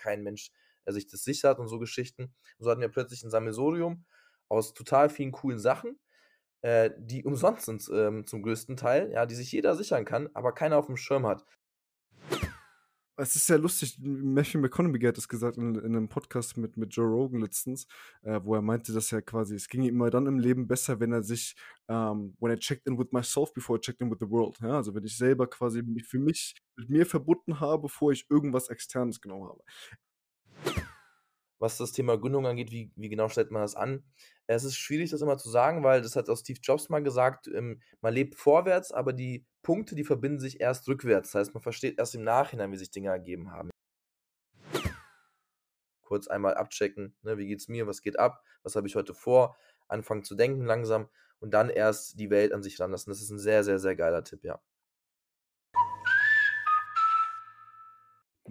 kein Mensch sich das sichert und so Geschichten. Und so hatten wir plötzlich ein Sammelsorium aus total vielen coolen Sachen, äh, die umsonst sind ähm, zum größten Teil, ja, die sich jeder sichern kann, aber keiner auf dem Schirm hat. Es ist sehr lustig, Matthew McConaughey hat es gesagt in, in, einem Podcast mit, mit Joe Rogan letztens, äh, wo er meinte, dass er quasi, es ging ihm immer dann im Leben besser, wenn er sich, um, ähm, when I checked in with myself before I checked in with the world. Ja? Also wenn ich selber quasi mich für mich mit mir verbunden habe, bevor ich irgendwas Externes genommen habe was das Thema Gründung angeht, wie, wie genau stellt man das an? Es ist schwierig, das immer zu sagen, weil das hat auch Steve Jobs mal gesagt, ähm, man lebt vorwärts, aber die Punkte, die verbinden sich erst rückwärts. Das heißt, man versteht erst im Nachhinein, wie sich Dinge ergeben haben. Kurz einmal abchecken, ne, wie es mir, was geht ab, was habe ich heute vor, anfangen zu denken langsam und dann erst die Welt an sich ranlassen. Das ist ein sehr, sehr, sehr geiler Tipp, ja.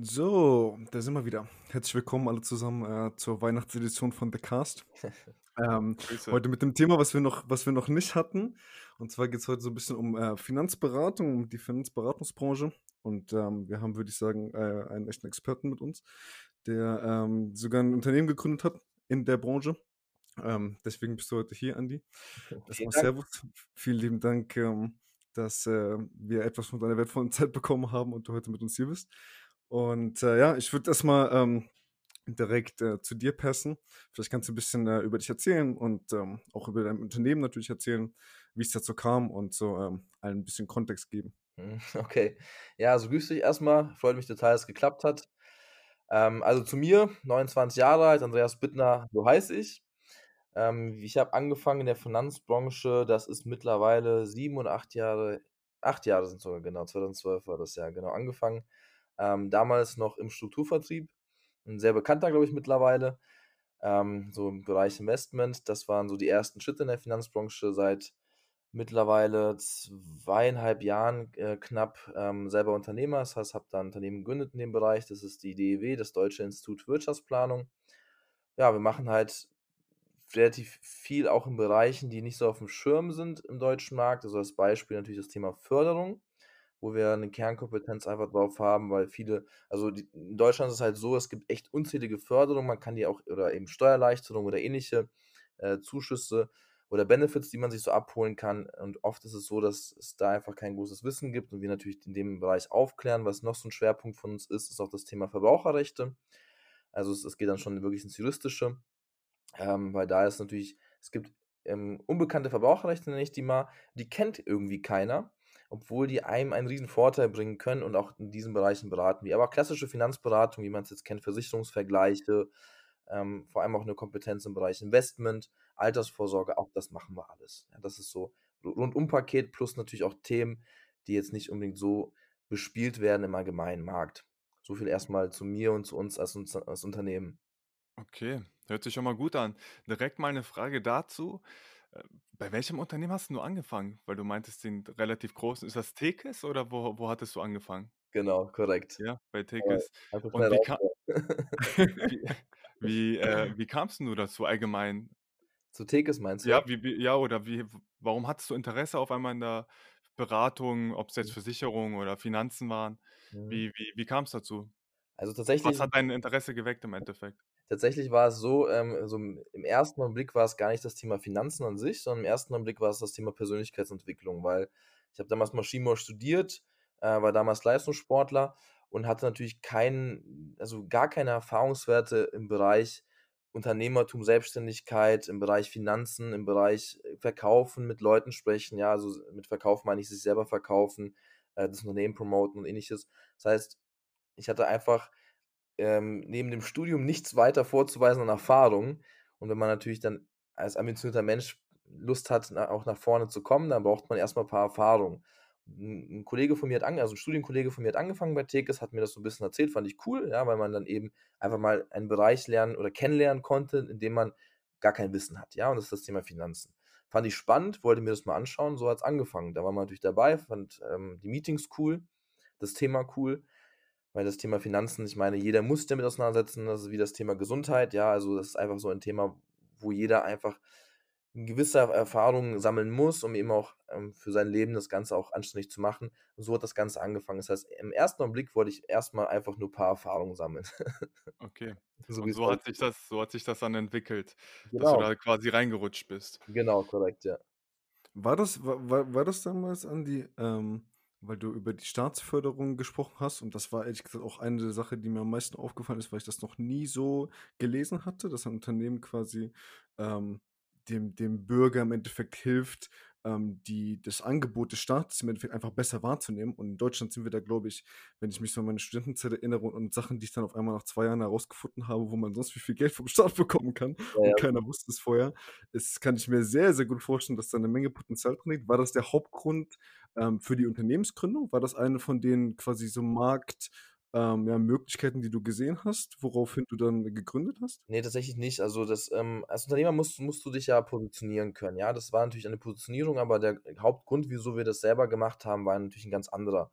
So, da sind wir wieder. Herzlich willkommen alle zusammen äh, zur Weihnachtsedition von The Cast. ähm, heute mit dem Thema, was wir noch, was wir noch nicht hatten. Und zwar geht es heute so ein bisschen um äh, Finanzberatung, um die Finanzberatungsbranche. Und ähm, wir haben, würde ich sagen, äh, einen echten Experten mit uns, der ähm, sogar ein Unternehmen gegründet hat in der Branche. Ähm, deswegen bist du heute hier, Andi. Erstmal Servus. Vielen lieben Dank, ähm, dass äh, wir etwas von deiner wertvollen Zeit bekommen haben und du heute mit uns hier bist. Und äh, ja, ich würde erstmal ähm, direkt äh, zu dir passen. Vielleicht kannst du ein bisschen äh, über dich erzählen und ähm, auch über dein Unternehmen natürlich erzählen, wie es dazu kam und so ähm, ein bisschen Kontext geben. Hm, okay. Ja, also grüß dich erstmal. Freut mich total, dass es geklappt hat. Ähm, also zu mir, 29 Jahre alt, Andreas Bittner, so heiße ich. Ähm, ich habe angefangen in der Finanzbranche, das ist mittlerweile sieben oder acht Jahre, acht Jahre sind sogar genau, 2012 war das ja genau angefangen. Ähm, damals noch im Strukturvertrieb, ein sehr bekannter, glaube ich, mittlerweile. Ähm, so im Bereich Investment. Das waren so die ersten Schritte in der Finanzbranche seit mittlerweile zweieinhalb Jahren äh, knapp ähm, selber Unternehmer. Das heißt, habe da ein Unternehmen gegründet in dem Bereich. Das ist die DEW, das Deutsche Institut Wirtschaftsplanung. Ja, wir machen halt relativ viel auch in Bereichen, die nicht so auf dem Schirm sind im deutschen Markt. Also als Beispiel natürlich das Thema Förderung wo wir eine Kernkompetenz einfach drauf haben, weil viele also die in Deutschland ist es halt so, es gibt echt unzählige Förderungen, man kann die auch oder eben Steuererleichterungen oder ähnliche, äh, Zuschüsse oder Benefits, die man sich so abholen kann. Und oft ist es so, dass es da einfach kein großes Wissen gibt und wir natürlich in dem Bereich aufklären. Was noch so ein Schwerpunkt von uns ist, ist auch das Thema Verbraucherrechte. Also es es geht dann schon wirklich ins Juristische, ähm, weil da ist natürlich es gibt, ähm, unbekannte Verbraucherrechte, nenne ich die mal, die kennt irgendwie keiner obwohl die einem einen riesen Vorteil bringen können und auch in diesen Bereichen beraten wir. Aber klassische Finanzberatung, wie man es jetzt kennt, Versicherungsvergleiche, ähm, vor allem auch eine Kompetenz im Bereich Investment, Altersvorsorge, auch das machen wir alles. Ja, das ist so Rundum-Paket plus natürlich auch Themen, die jetzt nicht unbedingt so bespielt werden im allgemeinen Markt. So viel erstmal zu mir und zu uns als, als Unternehmen. Okay, hört sich schon mal gut an. Direkt mal eine Frage dazu. Äh, bei welchem Unternehmen hast du angefangen? Weil du meintest, sind relativ groß. Ist das Tekes oder wo, wo hattest du angefangen? Genau, korrekt. Ja, bei Tekes. Und wie, ka wie, wie, äh, wie kamst du dazu allgemein? Zu Tekes meinst du? Ja, wie, ja, oder wie, warum hattest du Interesse auf einmal in der Beratung, ob es jetzt mhm. Versicherung oder Finanzen waren? Mhm. Wie, wie, wie kam es dazu? Also tatsächlich. Was hat dein Interesse geweckt im Endeffekt? Tatsächlich war es so, ähm, so im ersten Blick war es gar nicht das Thema Finanzen an sich, sondern im ersten Blick war es das Thema Persönlichkeitsentwicklung, weil ich habe damals Maschinenbau studiert, äh, war damals Leistungssportler und hatte natürlich keinen, also gar keine Erfahrungswerte im Bereich Unternehmertum, Selbstständigkeit, im Bereich Finanzen, im Bereich äh, Verkaufen, mit Leuten sprechen, ja, also mit Verkaufen meine ich sich selber verkaufen, äh, das Unternehmen promoten und ähnliches. Das heißt, ich hatte einfach ähm, neben dem Studium nichts weiter vorzuweisen an Erfahrung. Und wenn man natürlich dann als ambitionierter Mensch Lust hat, na, auch nach vorne zu kommen, dann braucht man erstmal ein paar Erfahrungen. Ein, Kollege von mir hat angefangen, also ein Studienkollege von mir hat angefangen bei Tekes, hat mir das so ein bisschen erzählt, fand ich cool, ja, weil man dann eben einfach mal einen Bereich lernen oder kennenlernen konnte, in dem man gar kein Wissen hat, ja, und das ist das Thema Finanzen. Fand ich spannend, wollte mir das mal anschauen, so hat es angefangen. Da war man natürlich dabei, fand ähm, die Meetings cool, das Thema cool weil das Thema Finanzen, ich meine, jeder muss damit auseinandersetzen. Das ist wie das Thema Gesundheit. Ja, also das ist einfach so ein Thema, wo jeder einfach gewisse Erfahrungen sammeln muss, um eben auch ähm, für sein Leben das Ganze auch anständig zu machen. Und so hat das Ganze angefangen. Das heißt, im ersten Augenblick wollte ich erstmal einfach nur ein paar Erfahrungen sammeln. Okay. So Und so hat sich das so hat sich das dann entwickelt, dass du Genau, da quasi reingerutscht bist. genau, korrekt, ja. War das, war, war, war das damals, Andi, ähm, weil du über die Staatsförderung gesprochen hast und das war ehrlich gesagt auch eine der Sachen, die mir am meisten aufgefallen ist, weil ich das noch nie so gelesen hatte, dass ein Unternehmen quasi ähm, dem, dem Bürger im Endeffekt hilft, ähm, die, das Angebot des Staates im Endeffekt einfach besser wahrzunehmen. Und in Deutschland sind wir da, glaube ich, wenn ich mich so an meine Studentenzeit erinnere und, und Sachen, die ich dann auf einmal nach zwei Jahren herausgefunden habe, wo man sonst wie viel Geld vom Staat bekommen kann Ja, und keiner wusste es vorher, ist, kann ich mir sehr, sehr gut vorstellen, dass da eine Menge Potenzial drin liegt. War das der Hauptgrund ähm, für die Unternehmensgründung? War das eine von den quasi so Markt, ähm, ja, Möglichkeiten, die du gesehen hast, woraufhin du dann gegründet hast? Nee, tatsächlich nicht. Also das, ähm, als Unternehmer musst musst du dich ja positionieren können. Ja, das war natürlich eine Positionierung, aber der Hauptgrund, wieso wir das selber gemacht haben, war natürlich ein ganz anderer.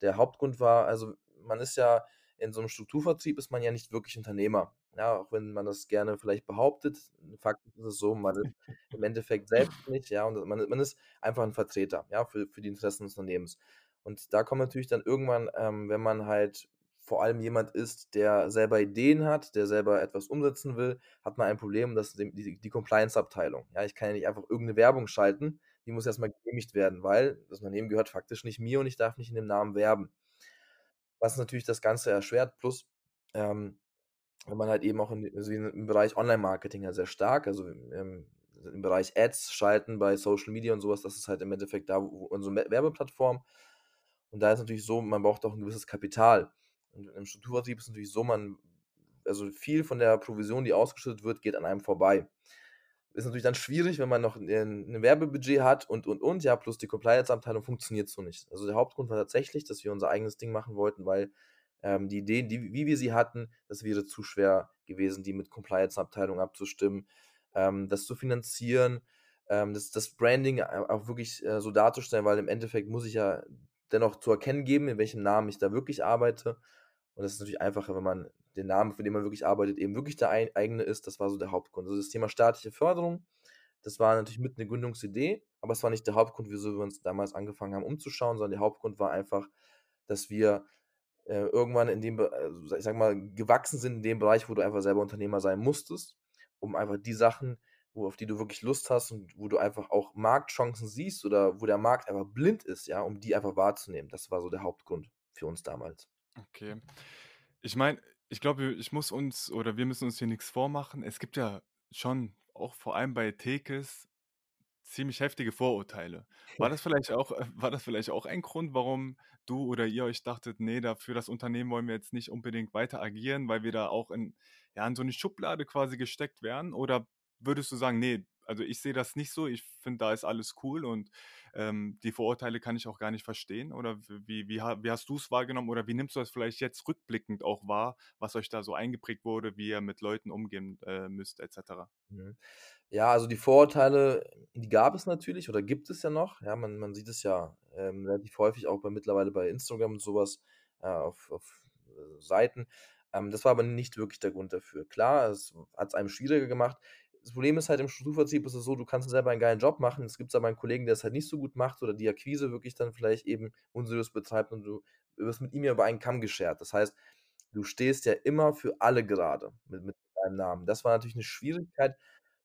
Der Hauptgrund war also, man ist ja in so einem Strukturvertrieb ist man ja nicht wirklich Unternehmer, ja, auch wenn man das gerne vielleicht behauptet. Faktisch ist es so, man ist im Endeffekt selbst nicht, ja, und man man ist einfach ein Vertreter, ja, für für die Interessen des Unternehmens. Und da kommt natürlich dann irgendwann, ähm, wenn man halt vor allem jemand ist, der selber Ideen hat, der selber etwas umsetzen will, hat man ein Problem, das ist die, die, Compliance-Abteilung. Ja, ich kann ja nicht einfach irgendeine Werbung schalten, die muss erstmal genehmigt werden, weil das Unternehmen gehört faktisch nicht mir und ich darf nicht in dem Namen werben. Was natürlich das Ganze erschwert, plus ähm, wenn man halt eben auch in, also im Bereich Online-Marketing ja sehr stark, also im, im Bereich Ads schalten bei Social Media und sowas, das ist halt im Endeffekt da, wo unsere Werbeplattform. Und da ist natürlich so, man braucht auch ein gewisses Kapital. Und im Strukturvertrieb ist natürlich so, man, also viel von der Provision, die ausgeschüttet wird, geht an einem vorbei. Ist natürlich dann schwierig, wenn man noch ein, ein Werbebudget hat und, und, und, ja, plus die Compliance-Abteilung funktioniert so nicht. Also der Hauptgrund war tatsächlich, dass wir unser eigenes Ding machen wollten, weil ähm, die Ideen, die, wie wir sie hatten, das wäre zu schwer gewesen, die mit Compliance-Abteilung abzustimmen, ähm, das zu finanzieren, ähm, das, das Branding auch wirklich äh, so darzustellen, weil im Endeffekt muss ich ja dennoch zu erkennen geben, in welchem Namen ich da wirklich arbeite. Und das ist natürlich einfacher, wenn man den Namen, für den man wirklich arbeitet, eben wirklich der eigene ist. Das war so der Hauptgrund. Also das Thema staatliche Förderung, das war natürlich mit eine Gründungsidee, aber es war nicht der Hauptgrund, wieso wir uns damals angefangen haben umzuschauen, sondern der Hauptgrund war einfach, dass wir äh, irgendwann in dem, also ich sag mal, gewachsen sind in dem Bereich, wo du einfach selber Unternehmer sein musstest, um einfach die Sachen, wo, auf die du wirklich Lust hast und wo du einfach auch Marktchancen siehst oder wo der Markt einfach blind ist, ja, um die einfach wahrzunehmen. Das war so der Hauptgrund für uns damals. Okay. Ich meine, ich glaube, ich muss uns oder wir müssen uns hier nichts vormachen. Es gibt ja schon, auch vor allem bei Tekes, ziemlich heftige Vorurteile. War das vielleicht auch, äh, war das vielleicht auch ein Grund, warum du oder ihr euch dachtet, nee, da für das Unternehmen wollen wir jetzt nicht unbedingt weiter agieren, weil wir da auch in, ja, in so eine Schublade quasi gesteckt werden? Oder würdest du sagen, nee, also ich sehe das nicht so, ich finde, da ist alles cool und ähm, die Vorurteile kann ich auch gar nicht verstehen? Oder wie, wie, wie hast du es wahrgenommen oder wie nimmst du das vielleicht jetzt rückblickend auch wahr, was euch da so eingeprägt wurde, wie ihr mit Leuten umgehen äh, müsst, etc.? Mhm. Ja, also die Vorurteile, die gab es natürlich oder gibt es ja noch. Ja, man, man sieht es ja ähm, relativ häufig auch bei mittlerweile bei Instagram und sowas äh, auf, auf äh, Seiten. Ähm, das war aber nicht wirklich der Grund dafür. Klar, es hat es einem schwieriger gemacht. Das Problem ist halt im Strukturvertrieb ist es so, du kannst selber einen geilen Job machen. Es gibt aber einen Kollegen, der es halt nicht so gut macht oder die Akquise wirklich dann vielleicht eben unseriös betreibt und du wirst mit ihm ja über einen Kamm geschert. Das heißt, du stehst ja immer für alle gerade mit, mit deinem Namen. Das war natürlich eine Schwierigkeit,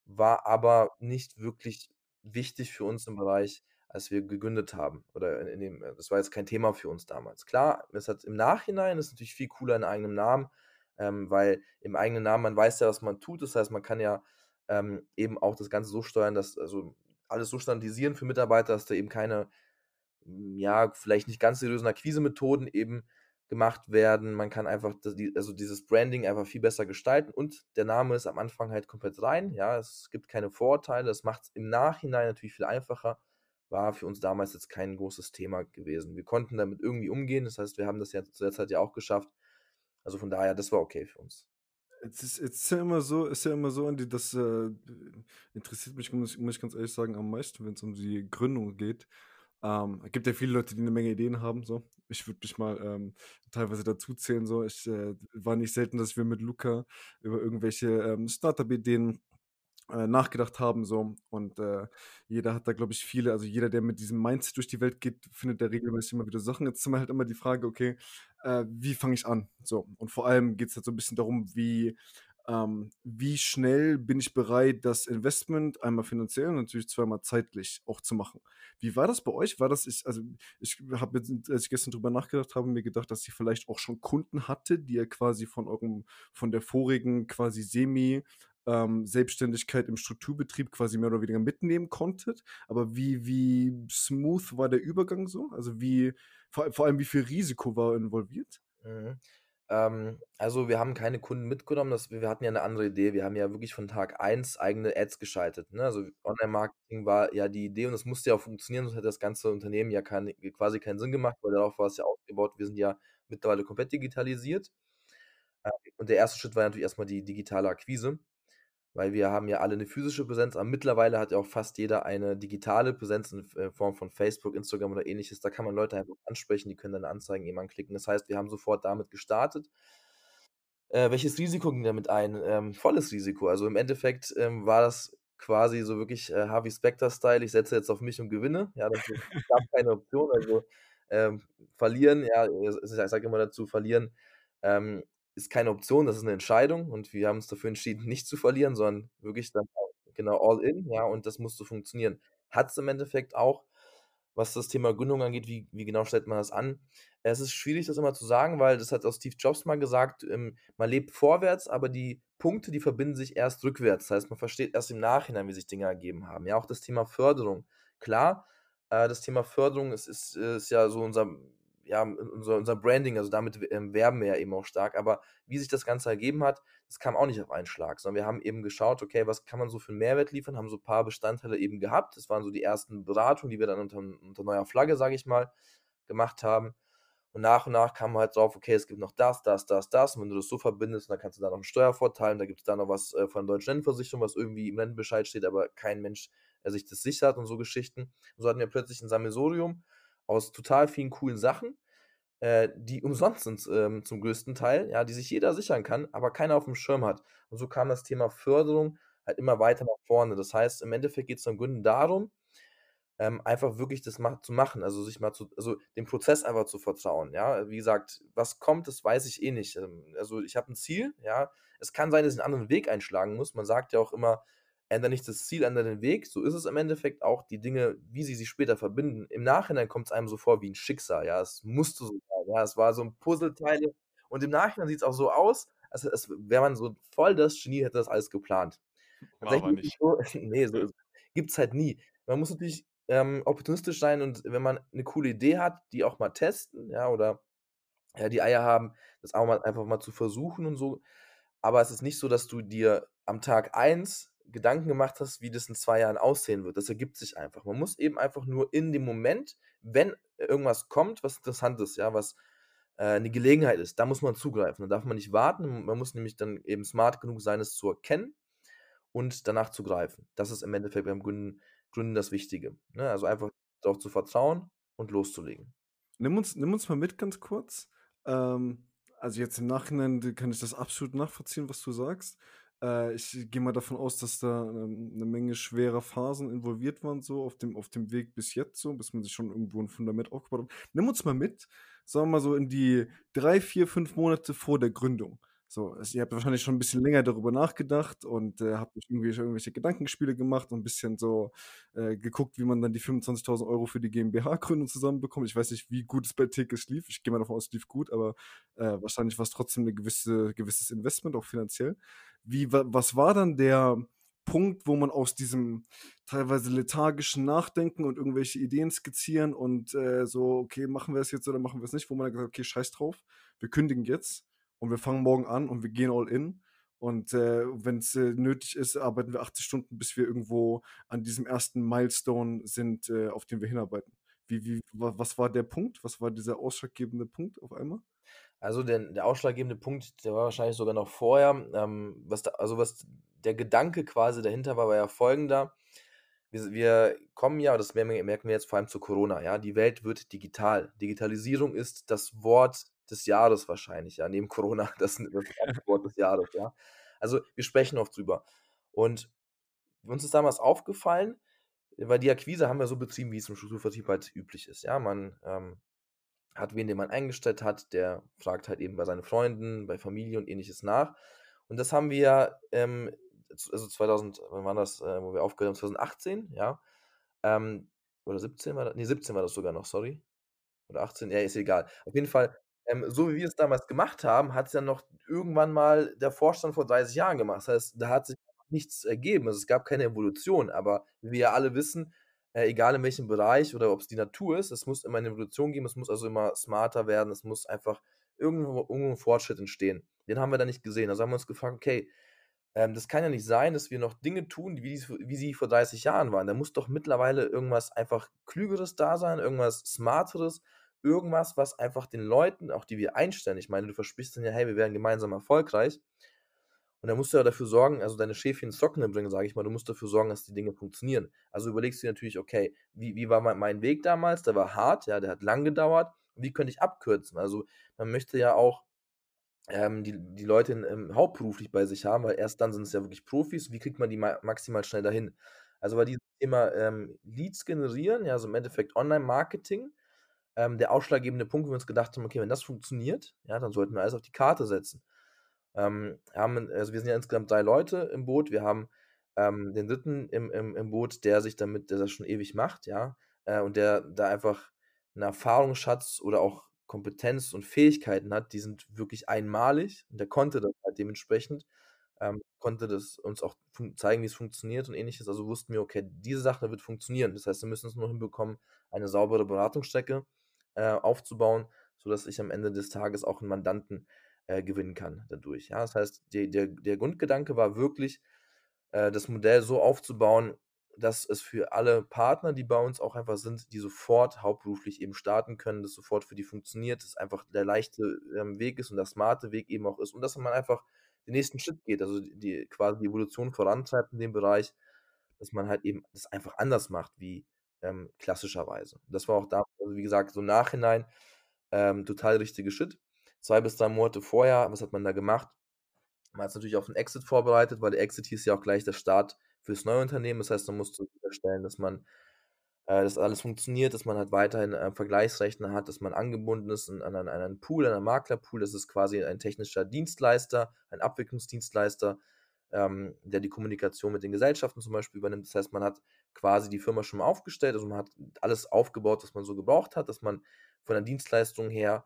war aber nicht wirklich wichtig für uns im Bereich, als wir gegründet haben. Oder in, in dem, das war jetzt kein Thema für uns damals. Klar, es hat im Nachhinein ist natürlich viel cooler in eigenem Namen, ähm, weil im eigenen Namen man weiß ja, was man tut. Das heißt, man kann ja ähm, eben auch das Ganze so steuern, dass also alles so standardisieren für Mitarbeiter, dass da eben keine, hm, ja, vielleicht nicht ganz seriösen Akquise-Methoden eben gemacht werden. Man kann einfach das, also dieses Branding einfach viel besser gestalten und der Name ist am Anfang halt komplett rein. Ja, es gibt keine Vorurteile. Es macht es im Nachhinein natürlich viel einfacher. War für uns damals jetzt kein großes Thema gewesen. Wir konnten damit irgendwie umgehen. Das heißt, wir haben das ja zu der Zeit ja auch geschafft. Also von daher, das war okay für uns. Es ist, es ist ja immer so, ist ja immer so, Andi, das äh, interessiert mich, muss, muss ich ganz ehrlich sagen, am meisten, wenn es um die Gründung geht. Ähm, es gibt ja viele Leute, die eine Menge Ideen haben. So. Ich würde mich mal ähm, teilweise dazu zählen. So. Ich äh, war nicht selten, dass wir mit Luca über irgendwelche ähm, Startup-Ideen äh, nachgedacht haben so und, äh, jeder hat da, glaube ich, viele also, jeder, der mit diesem Mindset durch die Welt geht, findet da regelmäßig immer wieder Sachen. Jetzt immer halt immer die Frage, okay, äh, wie fange ich an? So, und vor allem geht es halt so ein bisschen darum, wie ähm, wie schnell bin ich bereit, das Investment einmal finanziell und natürlich zweimal zeitlich auch zu machen. Wie war das bei euch? War das ich also, ich habe jetzt, als ich gestern drüber nachgedacht habe, mir gedacht, dass ihr vielleicht auch schon Kunden hatte, die ihr quasi von eurem von der vorigen quasi Semi ähm, Selbstständigkeit im Strukturbetrieb quasi mehr oder weniger mitnehmen konntet. Aber wie wie smooth war der Übergang so? Also, wie vor vor allem, wie viel Risiko war involviert? Mhm. Ähm, also, wir haben keine Kunden mitgenommen, das wir hatten ja eine andere Idee. Wir haben ja wirklich von Tag 1 eigene Ads geschaltet, ne? Also, Online-Marketing war ja die Idee und es musste ja auch funktionieren, sonst hätte das ganze Unternehmen ja kein quasi keinen Sinn gemacht, weil darauf war es ja aufgebaut. Wir sind ja mittlerweile komplett digitalisiert. Ähm, und der erste Schritt war natürlich erst mal die digitale Akquise, weil wir haben ja alle eine physische Präsenz, aber mittlerweile hat ja auch fast jeder eine digitale Präsenz in äh, Form von Facebook, Instagram oder Ähnliches. Da kann man Leute einfach ansprechen, die können dann Anzeigen eben anklicken. Das heißt, wir haben sofort damit gestartet. Äh, welches Risiko ging damit ein? Ähm, volles Risiko. Also, im Endeffekt, ähm, war das quasi so wirklich, äh, Harvey Specter-Style: „Ich setze jetzt auf mich und gewinne.“ Ja, das gab keine Option. Also, ähm, verlieren, ja, ich sage immer dazu, verlieren, ähm, ist keine Option, das ist eine Entscheidung und wir haben uns dafür entschieden, nicht zu verlieren, sondern wirklich dann genau all in, ja, und das musste funktionieren. Hat es im Endeffekt auch, was das Thema Gründung angeht, wie wie genau stellt man das an? Es ist schwierig, das immer zu sagen, weil das hat auch Steve Jobs mal gesagt, ähm, man lebt vorwärts, aber die Punkte, die verbinden sich erst rückwärts. Das heißt, man versteht erst im Nachhinein, wie sich Dinge ergeben haben. Ja, auch das Thema Förderung. Klar, äh, das Thema Förderung ist ist ist ja so unser ja, unser, unser Branding, also damit ähm, werben wir ja eben auch stark. Aber wie sich das Ganze ergeben hat, das kam auch nicht auf einen Schlag, sondern wir haben eben geschaut, okay, was kann man so für einen Mehrwert liefern, haben so ein paar Bestandteile eben gehabt. Das waren so die ersten Beratungen, die wir dann unter, unter neuer Flagge, sage ich mal, gemacht haben. Und nach und nach kam halt drauf, okay, es gibt noch das, das, das, das. Und wenn du das so verbindest, dann kannst du da noch einen Steuervorteil, da gibt es da noch was äh, von der deutschen Rentenversicherung, was irgendwie im Rentenbescheid steht, aber kein Mensch äh, sich das sichert und so Geschichten. Und so hatten wir plötzlich ein Sammelsurium aus total vielen coolen Sachen, äh, die umsonst sind ähm, zum größten Teil, ja, die sich jeder sichern kann, aber keiner auf dem Schirm hat. Und so kam das Thema Förderung halt immer weiter nach vorne. Das heißt, im Endeffekt geht es im Grunde darum, ähm, einfach wirklich das ma zu machen, also sich mal zu, also dem Prozess einfach zu vertrauen, ja. Wie gesagt, was kommt, das weiß ich eh nicht. Ähm, also ich habe ein Ziel, ja. Es kann sein, dass ich einen anderen Weg einschlagen muss. Man sagt ja auch immer, ändere nicht das Ziel, ändere den Weg. So ist es im Endeffekt auch, die Dinge, wie sie sich später verbinden. Im Nachhinein kommt es einem so vor wie ein Schicksal, ja. Es musste so sein, ja. Es war so ein Puzzleteile und im Nachhinein sieht es auch so aus, als, als wäre man so voll das Genie, hätte das alles geplant. War aber nicht. So, nee, so gibt es halt nie. Man muss natürlich ähm, opportunistisch sein und wenn man eine coole Idee hat, die auch mal testen, ja, oder ja, die Eier haben, das auch mal einfach mal zu versuchen und so. Aber es ist nicht so, dass du dir am Tag 1 Gedanken gemacht hast, wie das in zwei Jahren aussehen wird. Das ergibt sich einfach. Man muss eben einfach nur in dem Moment, wenn irgendwas kommt, was interessant ist, ja, was äh, eine Gelegenheit ist, da muss man zugreifen. Da darf man nicht warten. Man muss nämlich dann eben smart genug sein, es zu erkennen und danach zu greifen. Das ist im Endeffekt beim Gründen Gründen das Wichtige. Ne? Also einfach darauf zu vertrauen und loszulegen. Nimm uns, nimm uns mal mit ganz kurz. Ähm, also jetzt im Nachhinein kann ich das absolut nachvollziehen, was du sagst. Äh, ich gehe mal davon aus, dass da ähm, eine Menge schwerer Phasen involviert waren, so auf dem, auf dem Weg bis jetzt, so, bis man sich schon irgendwo ein Fundament aufgebaut hat. Nimm uns mal mit, sagen wir mal so in die drei, vier, fünf Monate vor der Gründung. So, also ihr habt wahrscheinlich schon ein bisschen länger darüber nachgedacht und äh, habt euch irgendwie irgendwelche Gedankenspiele gemacht und ein bisschen so äh, geguckt, wie man dann die 25.000 Euro für die GmbH-Gründung zusammenbekommt. Ich weiß nicht, wie gut es bei Tekes lief. Ich gehe mal davon aus, es lief gut, aber äh, wahrscheinlich war es trotzdem ein gewisse, gewisses Investment, auch finanziell. Wie, was war dann der Punkt, wo man aus diesem teilweise lethargischen Nachdenken und irgendwelche Ideen skizzieren und äh, so, okay, machen wir es jetzt oder machen wir es nicht, wo man dann gesagt hat, okay, scheiß drauf, wir kündigen jetzt und wir fangen morgen an und wir gehen all in. Und äh, wenn es äh, nötig ist, arbeiten wir 80 Stunden, bis wir irgendwo an diesem ersten Milestone sind, äh, auf den wir hinarbeiten. Wie, wie, was war der Punkt? Was war dieser ausschlaggebende Punkt auf einmal? Also der, der ausschlaggebende Punkt, der war wahrscheinlich sogar noch vorher. Ähm, was da, also was der Gedanke quasi dahinter war, war ja folgender. Wir, wir kommen ja, das merken wir jetzt vor allem zu Corona, ja, die Welt wird digital. Digitalisierung ist das Wort des Jahres wahrscheinlich, ja, neben Corona, das, Wort des Jahres, ja. Also wir sprechen oft drüber. Und uns ist damals aufgefallen, weil die Akquise haben wir so betrieben, wie es im Strukturvertrieb halt üblich ist. Ja, man ähm, hat wen, den man eingestellt hat, der fragt halt eben bei seinen Freunden, bei Familie und ähnliches nach. Und das haben wir, ähm, also 2000, wann war das, äh, wo wir aufgehört haben, 2018, ja. Ähm, oder 17 war das, nee, 17 war das sogar noch, sorry. Oder 18, ja, ist egal. Auf jeden Fall, ähm, so wie wir es damals gemacht haben, hat es ja noch irgendwann mal der Vorstand vor 30 Jahren gemacht. Das heißt, da hat sich nichts ergeben. Also es gab keine Evolution, aber wie wir ja alle wissen, äh, egal in welchem Bereich oder ob es die Natur ist, es muss immer eine Evolution geben, es muss also immer smarter werden, es muss einfach irgendwo, irgendwo ein Fortschritt entstehen. Den haben wir da nicht gesehen. Also haben wir uns gefragt, okay, ähm, das kann ja nicht sein, dass wir noch Dinge tun, wie, die, wie sie vor 30 Jahren waren. Da muss doch mittlerweile irgendwas einfach Klügeres da sein, irgendwas Smarteres, irgendwas, was einfach den Leuten, auch die wir einstellen, ich meine, du versprichst dann ja, hey, wir werden gemeinsam erfolgreich. Und da musst du ja dafür sorgen, also deine Schäfchen ins Trockene bringen, sage ich mal, du musst dafür sorgen, dass die Dinge funktionieren. Also überlegst du dir natürlich, okay, wie, wie war mein Weg damals? Der war hart, ja, der hat lang gedauert. Wie könnte ich abkürzen? Also man möchte ja auch ähm, die, die Leute ähm, hauptberuflich bei sich haben, weil erst dann sind es ja wirklich Profis. Wie kriegt man die ma maximal schnell dahin? Also bei diesem Thema ähm, Leads generieren, ja, also im Endeffekt Online-Marketing, ähm, der ausschlaggebende Punkt, wo wir uns gedacht haben, okay, wenn das funktioniert, ja, dann sollten wir alles auf die Karte setzen. Ähm, haben, also wir sind ja insgesamt drei Leute im Boot. Wir haben ähm, den dritten im, im, im Boot, der sich damit, der das schon ewig macht, ja, äh, und der da einfach einen Erfahrungsschatz oder auch Kompetenz und Fähigkeiten hat, die sind wirklich einmalig und der konnte das halt dementsprechend, ähm, konnte das uns auch zeigen, wie es funktioniert und ähnliches. Also wussten wir, okay, diese Sache wird funktionieren. Das heißt, wir müssen es nur hinbekommen, eine saubere Beratungsstrecke äh, aufzubauen, sodass ich am Ende des Tages auch einen Mandanten äh, gewinnen kann dadurch. Ja, das heißt, die, der, der Grundgedanke war wirklich, äh, das Modell so aufzubauen, dass es für alle Partner, die bei uns auch einfach sind, die sofort hauptberuflich eben starten können, das sofort für die funktioniert, dass einfach der leichte ähm, Weg ist und der smarte Weg eben auch ist und dass man einfach den nächsten Schritt geht, also die, die quasi die Evolution vorantreibt in dem Bereich, dass man halt eben das einfach anders macht wie ähm, klassischerweise. Das war auch da, also wie gesagt, so im Nachhinein ähm, total richtige Schritt zwei bis drei Monate vorher, was hat man da gemacht? Man hat es natürlich auf den Exit vorbereitet, weil der Exit hieß ja auch gleich der Start fürs neue Unternehmen. Das heißt, man musste sicherstellen, dass man äh, dass alles funktioniert, dass man halt weiterhin äh, Vergleichsrechner hat, dass man angebunden ist an, an, an einen Pool, an einen Maklerpool. Das ist quasi ein technischer Dienstleister, ein Abwicklungsdienstleister, ähm, der die Kommunikation mit den Gesellschaften zum Beispiel übernimmt. Das heißt, man hat quasi die Firma schon mal aufgestellt, also man hat alles aufgebaut, was man so gebraucht hat, dass man von der Dienstleistung her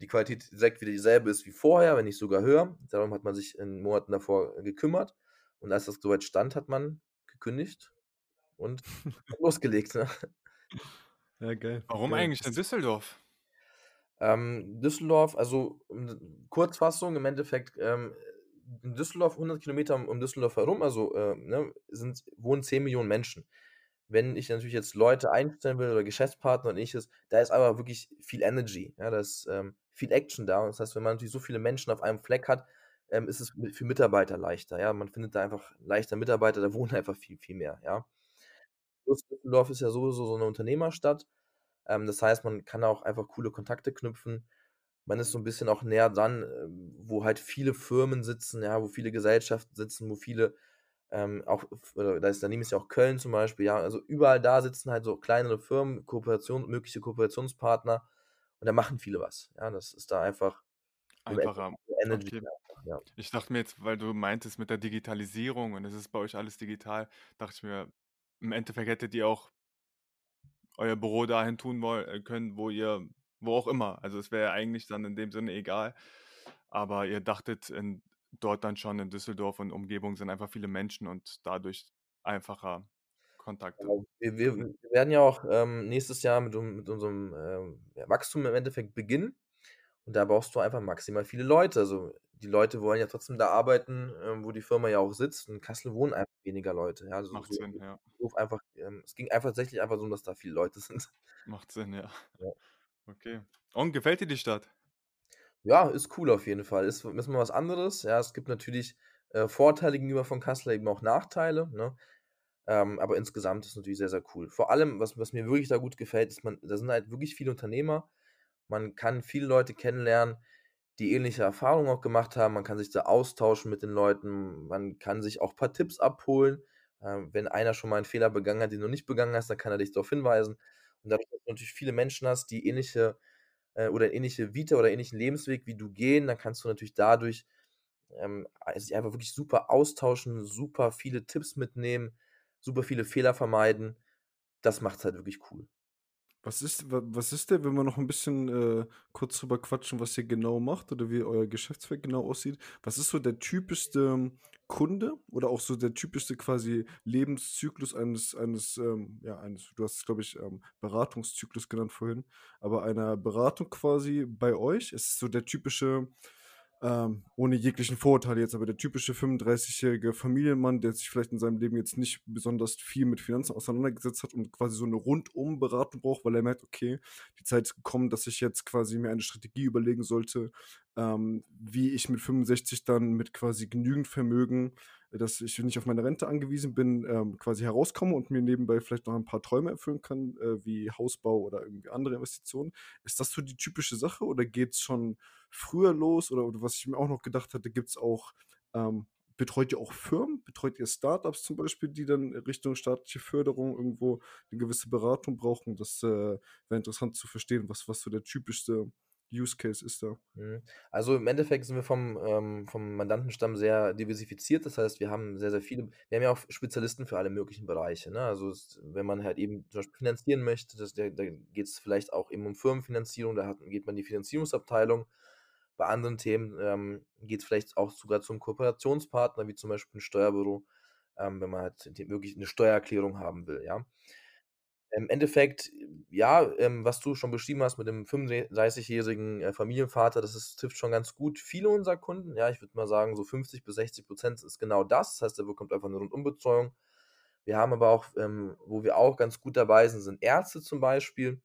die Qualität direkt wieder dieselbe ist wie vorher, wenn nicht sogar höher. Darum hat man sich in Monaten davor gekümmert. Und als das soweit stand, hat man gekündigt und losgelegt. Ne? Ja, geil. Warum geil. eigentlich in Düsseldorf? Ähm, Düsseldorf, also Kurzfassung, im Endeffekt, ähm, in Düsseldorf, 100 Kilometer um Düsseldorf herum, also äh, ne, sind, wohnen 10 Millionen Menschen wenn ich natürlich jetzt Leute einstellen will oder Geschäftspartner und ähnliches, da ist aber wirklich viel Energy, ja, da ist ähm, viel Action da. Und das heißt, wenn man natürlich so viele Menschen auf einem Fleck hat, ähm, ist es für Mitarbeiter leichter, ja. Man findet da einfach leichter Mitarbeiter, da wohnen einfach viel, viel mehr, ja. Düsseldorf ist ja sowieso so eine Unternehmerstadt. Ähm, das heißt, man kann auch einfach coole Kontakte knüpfen. Man ist so ein bisschen auch näher dran, ähm, wo halt viele Firmen sitzen, ja, wo viele Gesellschaften sitzen, wo viele ähm, auch, da ist daneben ist ja auch Köln zum Beispiel, ja, also überall da sitzen halt so kleinere Firmen, Kooperation, mögliche Kooperationspartner und da machen viele was. Ja, das ist da einfach einfacher. Okay. Ja. Ich dachte mir jetzt, weil du meintest mit der Digitalisierung und es ist bei euch alles digital, dachte ich mir, im Endeffekt hättet ihr auch euer Büro dahin tun wollen, äh, können, wo ihr, wo auch immer. Also es wäre eigentlich dann in dem Sinne egal. Aber ihr dachtet in dort dann schon in Düsseldorf und Umgebung sind einfach viele Menschen und dadurch einfacher Kontakte. Genau. Wir, wir, wir werden ja auch ähm, nächstes Jahr mit, mit unserem ähm, Wachstum im Endeffekt beginnen. Und da brauchst du einfach maximal viele Leute. Also die Leute wollen ja trotzdem da arbeiten, ähm, wo die Firma ja auch sitzt. In Kassel wohnen einfach weniger Leute. Ja, also Macht so, Sinn, ja. Einfach, ähm, es ging einfach tatsächlich einfach so, dass da viele Leute sind. Macht Sinn, ja. ja. Okay. Und gefällt dir die Stadt? Ja, ist cool auf jeden Fall. Ist, ist mal was anderes. Ja, es gibt natürlich äh, Vorteile gegenüber von Kassel, eben auch Nachteile. Ne? Ähm, aber insgesamt ist es natürlich sehr, sehr cool. Vor allem, was, was mir wirklich da gut gefällt, ist, man, da sind halt wirklich viele Unternehmer. Man kann viele Leute kennenlernen, die ähnliche Erfahrungen auch gemacht haben. Man kann sich da austauschen mit den Leuten. Man kann sich auch ein paar Tipps abholen. Ähm, wenn einer schon mal einen Fehler begangen hat, den du nicht begangen hast, dann kann er dich darauf hinweisen. Und dadurch, dass du natürlich viele Menschen hast, die ähnliche äh, oder ähnliche Vita oder ähnlichen Lebensweg wie du gehen, dann kannst du natürlich dadurch ähm, sich einfach wirklich super austauschen, super viele Tipps mitnehmen, super viele Fehler vermeiden. Das macht's halt wirklich cool. Was ist, was ist der, wenn wir noch ein bisschen äh, kurz drüber quatschen, was ihr genau macht oder wie euer Geschäftsfeld genau aussieht? Was ist so der typischste ähm, Kunde oder auch so der typischste quasi Lebenszyklus eines, eines, ähm, ja, eines, du hast es, glaube ich, ähm, Beratungszyklus genannt vorhin, aber einer Beratung quasi bei euch? Ist es so der typische ähm, ohne jeglichen Vorurteile jetzt, aber der typische 35-jährige Familienmann, der sich vielleicht in seinem Leben jetzt nicht besonders viel mit Finanzen auseinandergesetzt hat und quasi so eine Rundum-Beratung braucht, weil er merkt, okay, die Zeit ist gekommen, dass ich jetzt quasi mir eine Strategie überlegen sollte, ähm, wie ich mit 65 dann mit quasi genügend Vermögen dass ich nicht auf meine Rente angewiesen bin, ähm, quasi herauskomme und mir nebenbei vielleicht noch ein paar Träume erfüllen kann, äh, wie Hausbau oder irgendwie andere Investitionen. Ist das so die typische Sache oder geht es schon früher los? Oder, oder, was ich mir auch noch gedacht hatte, gibt es auch, ähm, betreut ihr auch Firmen? Betreut ihr Startups zum Beispiel, die dann Richtung staatliche Förderung irgendwo eine gewisse Beratung brauchen? Das äh, wäre interessant zu verstehen, was, was so der typischste Use Case ist da? Mhm. Also im Endeffekt sind wir vom, ähm, vom Mandantenstamm sehr diversifiziert. Das heißt, wir haben sehr, sehr viele, wir haben ja auch Spezialisten für alle möglichen Bereiche. Ne? Also es, wenn man halt eben zum Beispiel finanzieren möchte, das, da, da geht es vielleicht auch eben um Firmenfinanzierung, da hat, geht man in die Finanzierungsabteilung. Bei anderen Themen ähm, geht es vielleicht auch sogar zum Kooperationspartner, wie zum Beispiel ein Steuerbüro, ähm, wenn man halt wirklich eine Steuererklärung haben will, ja. Im Endeffekt, ja, ähm, was du schon beschrieben hast mit dem 35-jährigen äh, Familienvater, das ist, trifft schon ganz gut viele unserer Kunden. Ja, ich würde mal sagen, so 50 bis 60 Prozent ist genau das. Das heißt, er bekommt einfach eine Rundumbetreuung. Wir haben aber auch, ähm, wo wir auch ganz gut dabei sind, sind Ärzte zum Beispiel.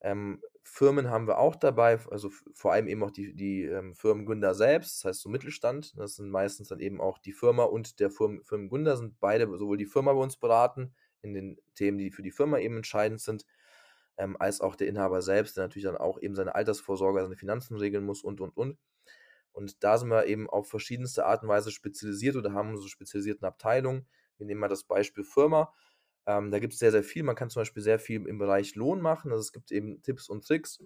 Ähm, Firmen haben wir auch dabei, also vor allem eben auch die, die ähm, Firmengründer selbst, das heißt so Mittelstand. Das sind meistens dann eben auch die Firma und der Firmen, Firmengründer sind beide, sowohl die Firma bei uns beraten, in den Themen, die für die Firma eben entscheidend sind, ähm, als auch der Inhaber selbst, der natürlich dann auch eben seine Altersvorsorge, seine Finanzen regeln muss und, und, und. Und da sind wir eben auf verschiedenste Art und Weise spezialisiert oder haben unsere spezialisierten Abteilungen. Wir nehmen mal das Beispiel Firma. Ähm, da gibt es sehr, sehr viel. Man kann zum Beispiel sehr viel im Bereich Lohn machen. Also es gibt eben Tipps und Tricks,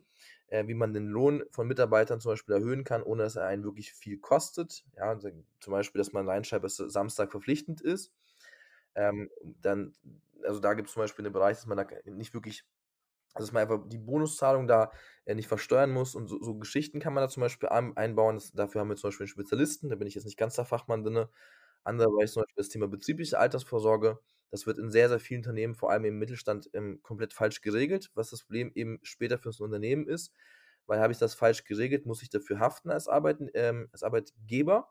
äh, wie man den Lohn von Mitarbeitern zum Beispiel erhöhen kann, ohne dass er einen wirklich viel kostet. Ja, also zum Beispiel, dass man reinschreibt, dass Samstag verpflichtend ist. Ähm, dann also da gibt es zum Beispiel einen Bereich, dass man da nicht wirklich, dass man einfach die Bonuszahlung da äh, nicht versteuern muss und so, so, Geschichten kann man da zum Beispiel einbauen. Das, dafür haben wir zum Beispiel einen Spezialisten, da bin ich jetzt nicht ganz der Fachmann drin. Andere Bereich zum Beispiel das Thema betriebliche Altersvorsorge. Das wird in sehr, sehr vielen Unternehmen, vor allem im Mittelstand, ähm, komplett falsch geregelt, was das Problem eben später für das Unternehmen ist. Weil habe ich das falsch geregelt, muss ich dafür haften als, Arbeit, ähm, als Arbeitgeber.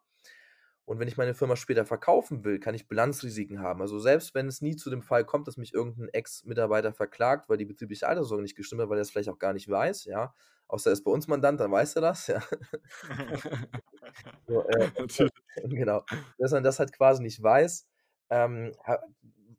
Und wenn ich meine Firma später verkaufen will, kann ich Bilanzrisiken haben. Also selbst wenn es nie zu dem Fall kommt, dass mich irgendein Ex-Mitarbeiter verklagt, weil die betriebliche Alterssorge nicht gestimmt hat, weil er es vielleicht auch gar nicht weiß, ja. Außer er ist bei uns Mandant, dann weiß er das, ja. so, äh, genau. Dass man das halt quasi nicht weiß, ähm,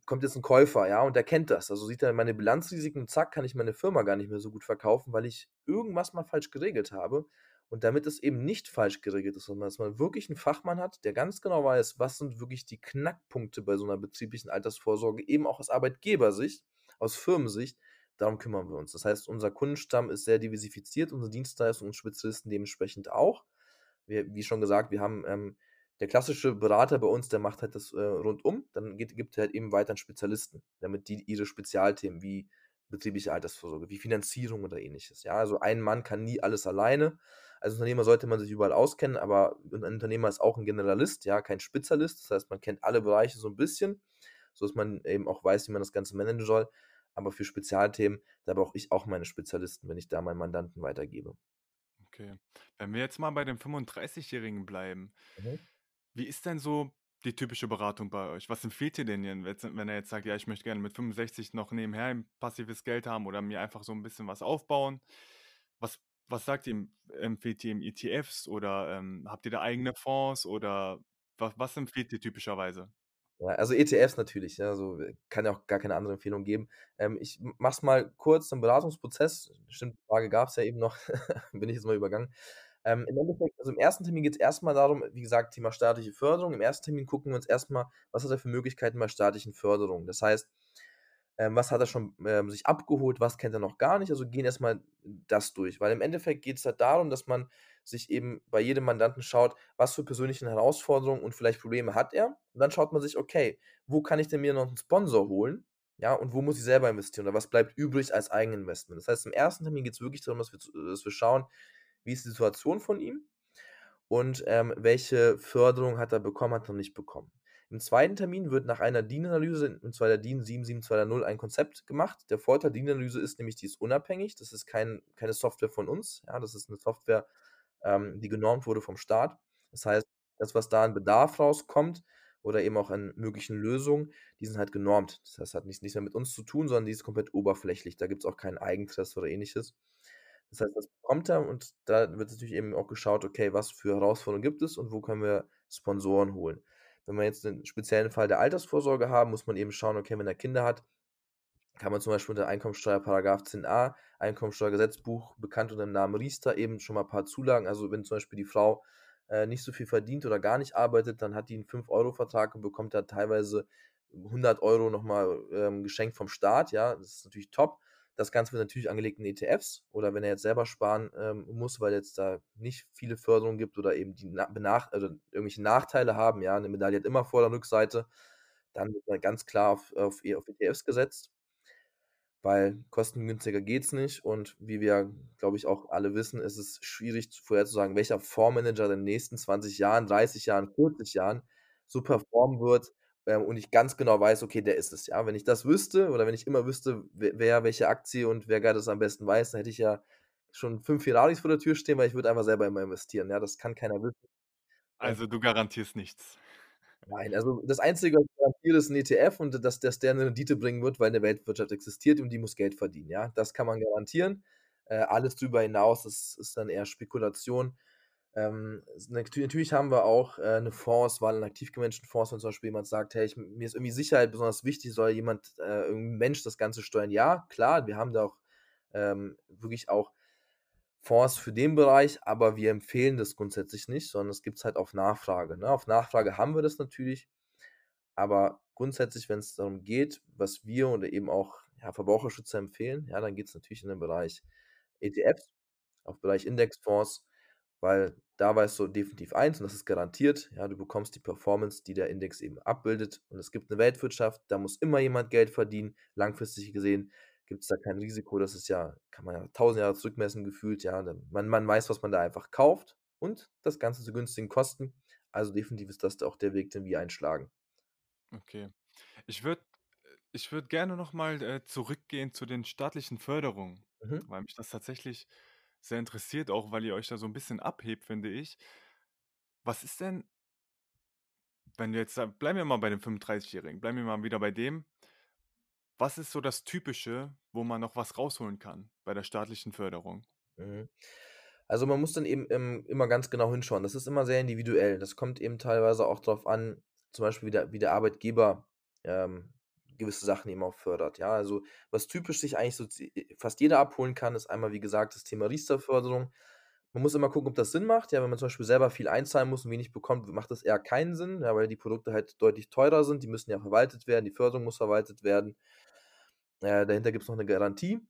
kommt jetzt ein Käufer, ja, und der kennt das. Also sieht er meine Bilanzrisiken, zack, kann ich meine Firma gar nicht mehr so gut verkaufen, weil ich irgendwas mal falsch geregelt habe. Und damit es eben nicht falsch geregelt ist, sondern dass man wirklich einen Fachmann hat, der ganz genau weiß, was sind wirklich die Knackpunkte bei so einer betrieblichen Altersvorsorge, eben auch aus Arbeitgebersicht, aus Firmensicht, darum kümmern wir uns. Das heißt, unser Kundenstamm ist sehr diversifiziert, unsere Dienstleistungen und Spezialisten dementsprechend auch. Wir, wie schon gesagt, wir haben ähm, der klassische Berater bei uns, der macht halt das äh, rundum, dann geht, gibt er halt eben weiter an Spezialisten, damit die ihre Spezialthemen wie betriebliche Altersvorsorge, wie Finanzierung oder ähnliches. Ja, also ein Mann kann nie alles alleine. Als Unternehmer sollte man sich überall auskennen, aber ein Unternehmer ist auch ein Generalist, ja, kein Spezialist. Das heißt, man kennt alle Bereiche so ein bisschen, sodass man eben auch weiß, wie man das Ganze managen soll. Aber für Spezialthemen, da brauche ich auch meine Spezialisten, wenn ich da meinen Mandanten weitergebe. Okay. Wenn wir jetzt mal bei dem 35-Jährigen bleiben, mhm. wie ist denn so die typische Beratung bei euch? Was empfiehlt ihr denn, wenn er jetzt sagt, ja, ich möchte gerne mit 65 noch nebenher ein passives Geld haben oder mir einfach so ein bisschen was aufbauen? Was, sagt ihr, empfiehlt ihr ihm ETFs oder ähm, habt ihr da eigene Fonds oder was, was empfiehlt ihr typischerweise? Ja, also ETFs natürlich, ja, also kann ja auch gar keine andere Empfehlung geben. Ähm, ich mach's mal kurz, den Beratungsprozess, stimmt, Frage gab es ja eben noch, bin ich jetzt mal übergangen. Ähm, im Endeffekt, also im ersten Termin geht es erstmal darum, wie gesagt, Thema staatliche Förderung. Im ersten Termin gucken wir uns erstmal, was hat er für Möglichkeiten bei staatlichen Förderungen. Das heißt, ähm, was hat er schon ähm, sich abgeholt, was kennt er noch gar nicht. Also gehen erstmal das durch. Weil im Endeffekt geht es halt darum, dass man sich eben bei jedem Mandanten schaut, was für persönliche Herausforderungen und vielleicht Probleme hat er. Und dann schaut man sich, okay, wo kann ich denn mir noch einen Sponsor holen? Ja, und wo muss ich selber investieren? Oder was bleibt übrig als Eigeninvestment? Das heißt, im ersten Termin geht es wirklich darum, dass wir, dass wir schauen, wie ist die Situation von ihm und ähm, welche Förderung hat er bekommen, hat er nicht bekommen. Im zweiten Termin wird nach einer DIN-Analyse, und zwar der DIN 77220, ein Konzept gemacht. Der Vorteil der DIN-Analyse ist nämlich, die ist unabhängig. Das ist kein, keine Software von uns. Ja, das ist eine Software, ähm, die genormt wurde vom Staat. Das heißt, das, was da an Bedarf rauskommt oder eben auch an möglichen Lösungen, die sind halt genormt. Das heißt, hat nichts, nichts mehr mit uns zu tun, sondern die ist komplett oberflächlich. Da gibt es auch keinen Eigeninteresse oder ähnliches. Das heißt, das bekommt er und da wird natürlich eben auch geschaut, okay, was für Herausforderungen gibt es und wo können wir Sponsoren holen. Wenn wir jetzt einen speziellen Fall der Altersvorsorge haben, muss man eben schauen, okay, wenn er Kinder hat, kann man zum Beispiel unter Einkommensteuer Paragraph 10a, Einkommensteuergesetzbuch, bekannt unter dem Namen Riester, eben schon mal ein paar Zulagen. Also wenn zum Beispiel die Frau äh, nicht so viel verdient oder gar nicht arbeitet, dann hat die einen 5-Euro-Vertrag und bekommt da teilweise 100 Euro nochmal ähm, geschenkt vom Staat. Ja, das ist natürlich top. Das Ganze wird natürlich angelegt in ETFs oder wenn er jetzt selber sparen ähm, muss, weil jetzt da nicht viele Förderungen gibt oder eben die benach also irgendwelche Nachteile haben, ja, eine Medaille hat immer Vor- und Rückseite, dann wird ganz klar auf, auf, e, auf ETFs gesetzt, weil kostengünstiger geht es nicht und wie wir, glaube ich, auch alle wissen, ist es schwierig vorherzusagen, welcher Fondsmanager in den nächsten 20 Jahren, 30 Jahren, 40 Jahren so performen wird, ähm, und ich ganz genau weiß, okay, der ist es, ja. Wenn ich das wüsste oder wenn ich immer wüsste, wer, welche Aktie und wer gerade das am besten weiß, dann hätte ich ja schon fünf Ferraris vor der Tür stehen, weil ich würde einfach selber immer investieren, ja. Das kann keiner wissen. Also du garantierst nichts. Nein, also das Einzige, was ich garantiere, ist ein ETF und dass, dass der eine Rendite bringen wird, weil eine Weltwirtschaft existiert und die muss Geld verdienen, ja. Das kann man garantieren. Äh, alles darüber hinaus ist, ist dann eher Spekulation. Ähm, natürlich haben wir auch äh, eine Fondswahl, einen aktiv gemanagten Fonds, wenn zum Beispiel jemand sagt, hey, ich, mir ist irgendwie Sicherheit besonders wichtig, soll jemand, äh, irgendein Mensch das Ganze steuern? Ja, klar, wir haben da auch ähm, wirklich auch Fonds für den Bereich, aber wir empfehlen das grundsätzlich nicht, sondern es gibt es halt auf Nachfrage. Ne? Auf Nachfrage haben wir das natürlich, aber grundsätzlich, wenn es darum geht, was wir oder eben auch ja, Verbraucherschützer empfehlen, ja, dann geht es natürlich in den Bereich ETFs, auf Bereich Indexfonds, weil da weißt du definitiv eins und das ist garantiert, ja, du bekommst die Performance, die der Index eben abbildet und es gibt eine Weltwirtschaft, da muss immer jemand Geld verdienen, langfristig gesehen gibt es da kein Risiko, das ist ja, kann man ja tausend Jahre zurückmessen gefühlt, ja, man, man weiß, was man da einfach kauft und das Ganze zu günstigen Kosten, also definitiv ist das auch der Weg, den wir einschlagen. Okay. Ich würde ich würd gerne nochmal äh, zurückgehen zu den staatlichen Förderungen, mhm. weil mich das tatsächlich sehr interessiert, auch weil ihr euch da so ein bisschen abhebt, finde ich. Was ist denn, wenn wir jetzt, bleiben wir mal bei dem 35-Jährigen, bleiben wir mal wieder bei dem. Was ist so das Typische, wo man noch was rausholen kann bei der staatlichen Förderung? Mhm. Also man muss dann eben ähm, immer ganz genau hinschauen. Das ist immer sehr individuell. Das kommt eben teilweise auch darauf an, zum Beispiel wie der, wie der Arbeitgeber ähm, gewisse Sachen eben auch fördert. Ja, also was typisch sich eigentlich so äh, fast jeder abholen kann, ist einmal, wie gesagt, das Thema Riester-Förderung. Man muss immer gucken, ob das Sinn macht. Ja, wenn man zum Beispiel selber viel einzahlen muss und wenig bekommt, macht das eher keinen Sinn, ja, weil die Produkte halt deutlich teurer sind. Die müssen ja verwaltet werden, die Förderung muss verwaltet werden. Äh, dahinter gibt es noch eine Garantie.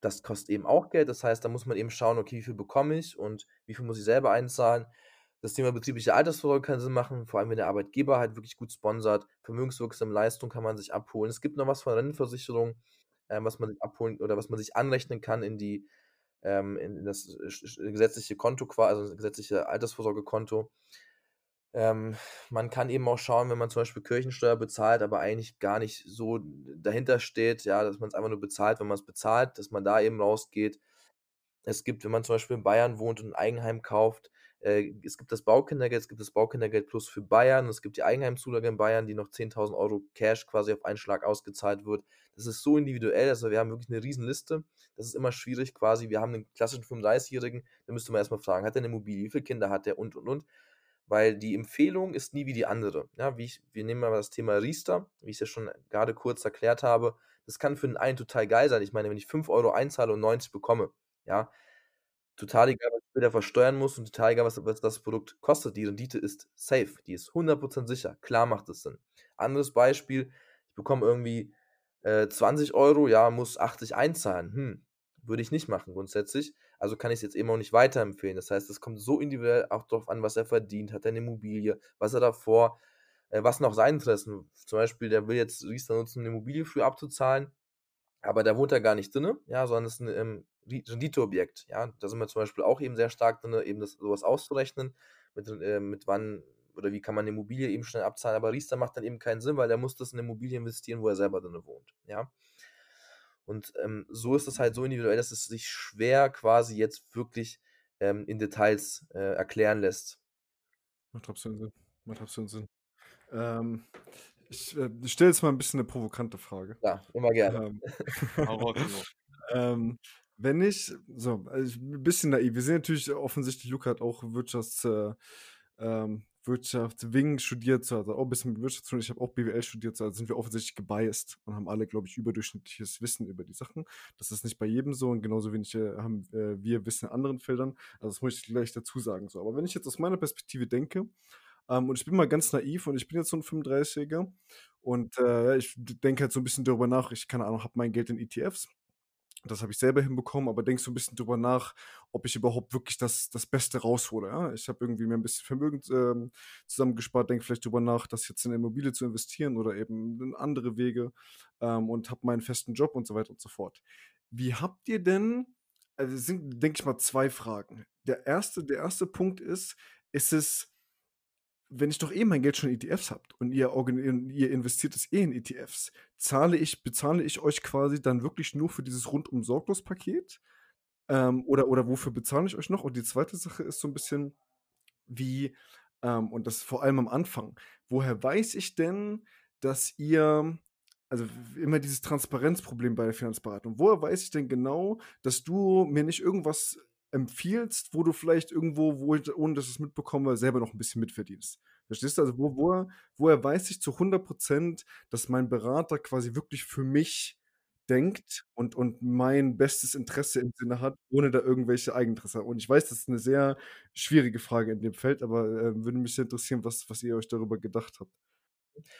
Das kostet eben auch Geld. Das heißt, da muss man eben schauen, okay, wie viel bekomme ich und wie viel muss ich selber einzahlen. Das Thema betriebliche Altersvorsorge kann Sinn machen, vor allem wenn der Arbeitgeber halt wirklich gut sponsert. Vermögenswirksame Leistung kann man sich abholen. Es gibt noch was von Rentenversicherung, ähm, was man sich abholen oder was man sich anrechnen kann in die ähm, in das gesetzliche Konto, also das gesetzliche Altersvorsorgekonto. Ähm, man kann eben auch schauen, wenn man zum Beispiel Kirchensteuer bezahlt, aber eigentlich gar nicht so dahinter steht, ja, dass man es einfach nur bezahlt, wenn man es bezahlt, dass man da eben rausgeht. Es gibt, wenn man zum Beispiel in Bayern wohnt und ein Eigenheim kauft, äh, es gibt das Baukindergeld, es gibt das Baukindergeld Plus für Bayern, es gibt die Eigenheimzulage in Bayern, die noch 10.000 Euro Cash quasi auf einen Schlag ausgezahlt wird. Das ist so individuell, also wir haben wirklich eine Riesenliste. Das ist immer schwierig quasi. Wir haben einen klassischen 35-Jährigen, da müsste man erstmal fragen, hat er eine Immobilie, wie viele Kinder hat er und und und. Weil die Empfehlung ist nie wie die andere. Ja, wie ich, wir nehmen mal das Thema Riester, wie ich es ja schon gerade kurz erklärt habe. Das kann für den einen total geil sein. Ich meine, wenn ich 5 Euro einzahle und 90 bekomme, ja, total egal, was ich später versteuern muss und total egal, was was das Produkt kostet. Die Rendite ist safe, die ist 100% sicher. Klar macht es Sinn. Anderes Beispiel, ich bekomme irgendwie, äh, 20 €, ja, muss 80 einzahlen. Hm, würde ich nicht machen grundsätzlich. Also kann ich's jetzt eben auch nicht weiterempfehlen. Das heißt, es kommt so individuell auch drauf an, was er verdient. Hat er 'ne Immobilie? Was er davor äh, was auch seine Interessen? Zum Beispiel, der will jetzt Riester nutzen, 'ne Immobilie für abzuzahlen, aber da wohnt er gar nicht drinne, ja, sondern ist 'n, ähm, Ri Renditeobjekt, ja. Da sind wir zum Beispiel auch eben sehr stark drinne, eben das so was auszurechnen, mit äh, mit wann oder wie kann man 'ne Immobilie eben schnell abzahlen. Aber Riester macht dann eben keinen Sinn, weil der muss das in 'ne Immobilie investieren, wo er selber drinne wohnt, ja. Und, ähm, so ist es halt so individuell, dass es sich schwer quasi jetzt wirklich, ähm, in Details, äh, erklären lässt. Macht absolut Sinn. Macht absolut Sinn. Ähm, ich, äh, stelle jetzt mal 'n bisschen 'ne provokante Frage. Ja, immer gerne. Ähm, ähm, wenn ich so, also, ich 'n bisschen naiv. Wir sehen natürlich offensichtlich, Luca hat auch Wirtschafts äh, ähm, Wirtschaftswing studiert, so, also auch 'n bisschen mit Wirtschaft zu tun. Ich habe auch BWL studiert, so, also sind wir offensichtlich gebiased und haben alle, glaube ich, überdurchschnittliches Wissen über die Sachen. Das ist nicht bei jedem so und genauso wenig, äh, haben, äh, wir Wissen in anderen Feldern. Also, das muss ich gleich dazu sagen, so. Aber wenn ich jetzt aus meiner Perspektive denke, ähm, und ich bin mal ganz naiv und ich bin jetzt so 'n 35er und, äh, ich denke halt so 'n bisschen darüber nach. Ich, keine Ahnung, habe mein Geld in ETFs. Das habe ich selber hinbekommen, aber denke so 'n bisschen drüber nach, ob ich überhaupt wirklich das das Beste raushole, ja? Ich habe irgendwie mir 'n bisschen Vermögen, ähm, zusammengespart, denke vielleicht drüber nach, das jetzt in Immobilie zu investieren oder eben in andere Wege, ähm, und habe meinen festen Job und so weiter und so fort. Wie habt ihr denn also, es sind, denke ich mal, 2 Fragen. Der erste der erste Punkt ist, ist es wenn ich doch eh mein Geld schon in ETFs habt und ihr ihr investiert es eh in ETFs, zahle ich bezahle ich euch quasi dann wirklich nur für dieses rundum sorglos Paket? Ähm, oder oder wofür bezahle ich euch noch? Und die zweite Sache ist so 'n bisschen wie ähm, und das vor allem am Anfang, woher weiß ich denn, dass ihr also, immer dieses Transparenzproblem bei der Finanzberatung. Woher weiß ich denn genau, dass du mir nicht irgendwas empfiehlst, wo du vielleicht irgendwo, wo ich ohne dass ich's mitbekomme, selber noch 'n bisschen mitverdienst? Verstehst du? Also, wo woher woher weiß ich zu 100 %, dass mein Berater quasi wirklich für mich denkt und und mein bestes Interesse im Sinne hat, ohne da irgendwelche Eigeninteresse und ich weiß, das ist 'ne sehr schwierige Frage in dem Feld, aber, äh, würde mich sehr interessieren, was was ihr euch darüber gedacht habt.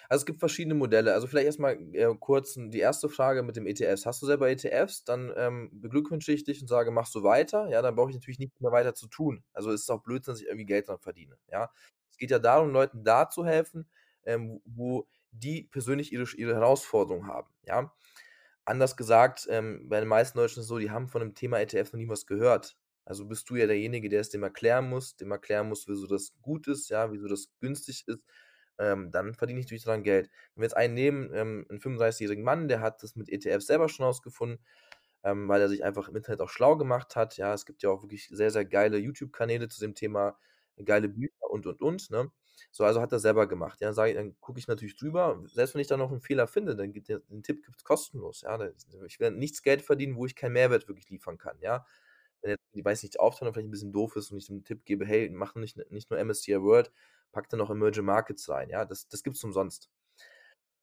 Also, es gibt verschiedene Modelle. Also, vielleicht erst mal, äh, kurz die erste Frage mit dem ETFs. Hast du selber ETFs, dann, ähm, beglückwünsche ich dich und sage: „Mach so weiter.“ Ja, dann brauche ich natürlich nichts mehr weiter zu tun. Also, es ist auch Blödsinn, dass ich irgendwie Geld dran verdiene, ja? Es geht ja darum, Leuten da zu helfen, ähm, wo die persönlich ihre ihre Herausforderungen haben, ja? Anders gesagt, ähm, bei den meisten Deutschen ist es so, die haben von dem Thema ETF noch nie was gehört. Also, bist du ja derjenige, der es dem erklären muss dem erklären muss, wieso das gut ist, ja, wieso das günstig ist. Ähm, dann verdiene ich natürlich dran Geld. Wenn wir jetzt einen nehmen, ähm, 'n 35-jährigen Mann, der hat das mit ETFs selber schon rausgefunden, ähm, weil er sich einfach im Internet auch schlau gemacht hat. Ja, es gibt ja auch wirklich sehr, sehr geile YouTube-Kanäle zu dem Thema, geile Bücher und, und, und, ne? So, also hat er's selber gemacht. Ja, ich dann gucke ich natürlich drüber. Selbst wenn ich da noch 'n Fehler finde, dann gibt der den Tipp gibt's kostenlos, ja? Ich werde nichts Geld verdienen, wo ich keinen Mehrwert wirklich liefern kann, ja? Wenn jetzt die weiß nicht, und vielleicht 'n bisschen doof ist und ich 'n Tipp gebe: „Hey, mach nicht nicht nur MSCI World, pack da noch Emerging Markets rein“, ja? Das das gibt's umsonst.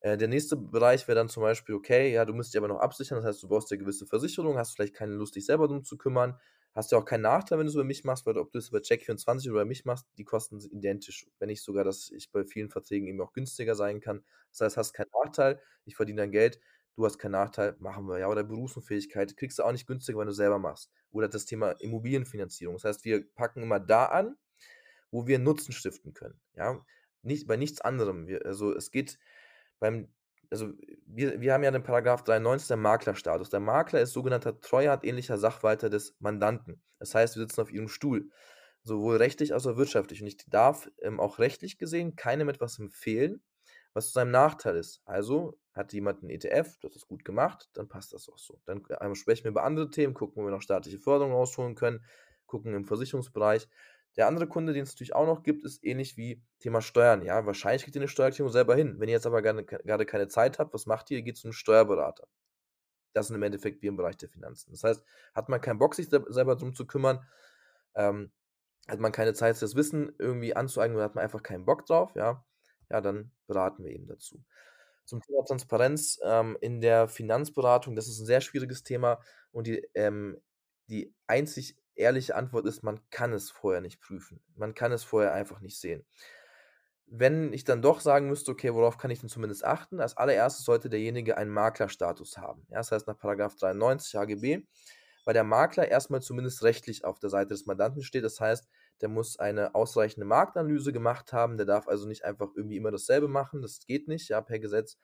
Äh, der nächste Bereich wäre dann zum Beispiel, okay, ja, du musst dich aber noch absichern. Das heißt, du brauchst ja gewisse Versicherungen, hast vielleicht keine Lust, dich selber drum zu kümmern. Hast ja auch keinen Nachteil, wenn du's über mich machst, weil ob du es über Check24 oder über mich machst, die Kosten sind identisch. Wenn nicht sogar, dass ich bei vielen Verträgen eben auch günstiger sein kann. Das heißt, hast keinen Nachteil, ich verdiene dein Geld, du hast keinen Nachteil, machen wir, ja? Oder Berufsunfähigkeit kriegst du auch nicht günstiger, wenn du selber machst. Oder das Thema Immobilienfinanzierung. Das heißt, wir packen immer da an, wo wir Nutzen stiften können, ja? Nicht bei nichts anderem. Wir also, es geht beim also, wir wir haben ja den Paragraph 93, der Maklerstatus. Der Makler ist sogenannter treuhandähnlicher Sachwalter des Mandanten. Das heißt, wir sitzen auf ihrem Stuhl, sowohl rechtlich als auch wirtschaftlich. Und ich darf, ähm, auch rechtlich gesehen keinem etwas empfehlen, was zu seinem Nachteil ist. Also, hat jemand 'n ETF, das gut gemacht, dann passt das auch so. Dann, ähm, sprechen wir über andere Themen, gucken, wo wir noch staatliche Förderung rausholen können, gucken im Versicherungsbereich. Der andere Kunde, den es natürlich auch noch gibt, ist ähnlich wie Thema Steuern, ja? Wahrscheinlich kriegt ihr 'ne Steuererklärung selber hin. Wenn ihr jetzt aber gerne grade keine Zeit habt, was macht ihr? Ihr geht zu 'nem Steuerberater. Das sind im Endeffekt wir im Bereich der Finanzen. Das heißt, hat man keinen Bock, sich selb selber drum zu kümmern, ähm, hat man keine Zeit, das Wissen irgendwie anzueignen oder hat man einfach keinen Bock drauf, ja? Ja, dann beraten wir eben dazu. Zum Thema Transparenz, ähm, in der Finanzberatung, das ist 'n sehr schwieriges Thema und die, ähm die einzig ehrliche Antwort ist, man kann es vorher nicht prüfen. Man kann es vorher einfach nicht sehen. Wenn ich dann doch sagen müsste, okay, worauf kann ich denn zumindest achten? Als allererstes sollte derjenige einen Maklerstatus haben. Ja, das heißt nach Paragraph 93 HGB, weil der Makler erstmal zumindest rechtlich auf der Seite des Mandanten steht. Das heißt, der muss eine ausreichende Marktanalyse gemacht haben. Der darf also nicht einfach irgendwie immer dasselbe machen. Das geht nicht, ja, per Gesetz.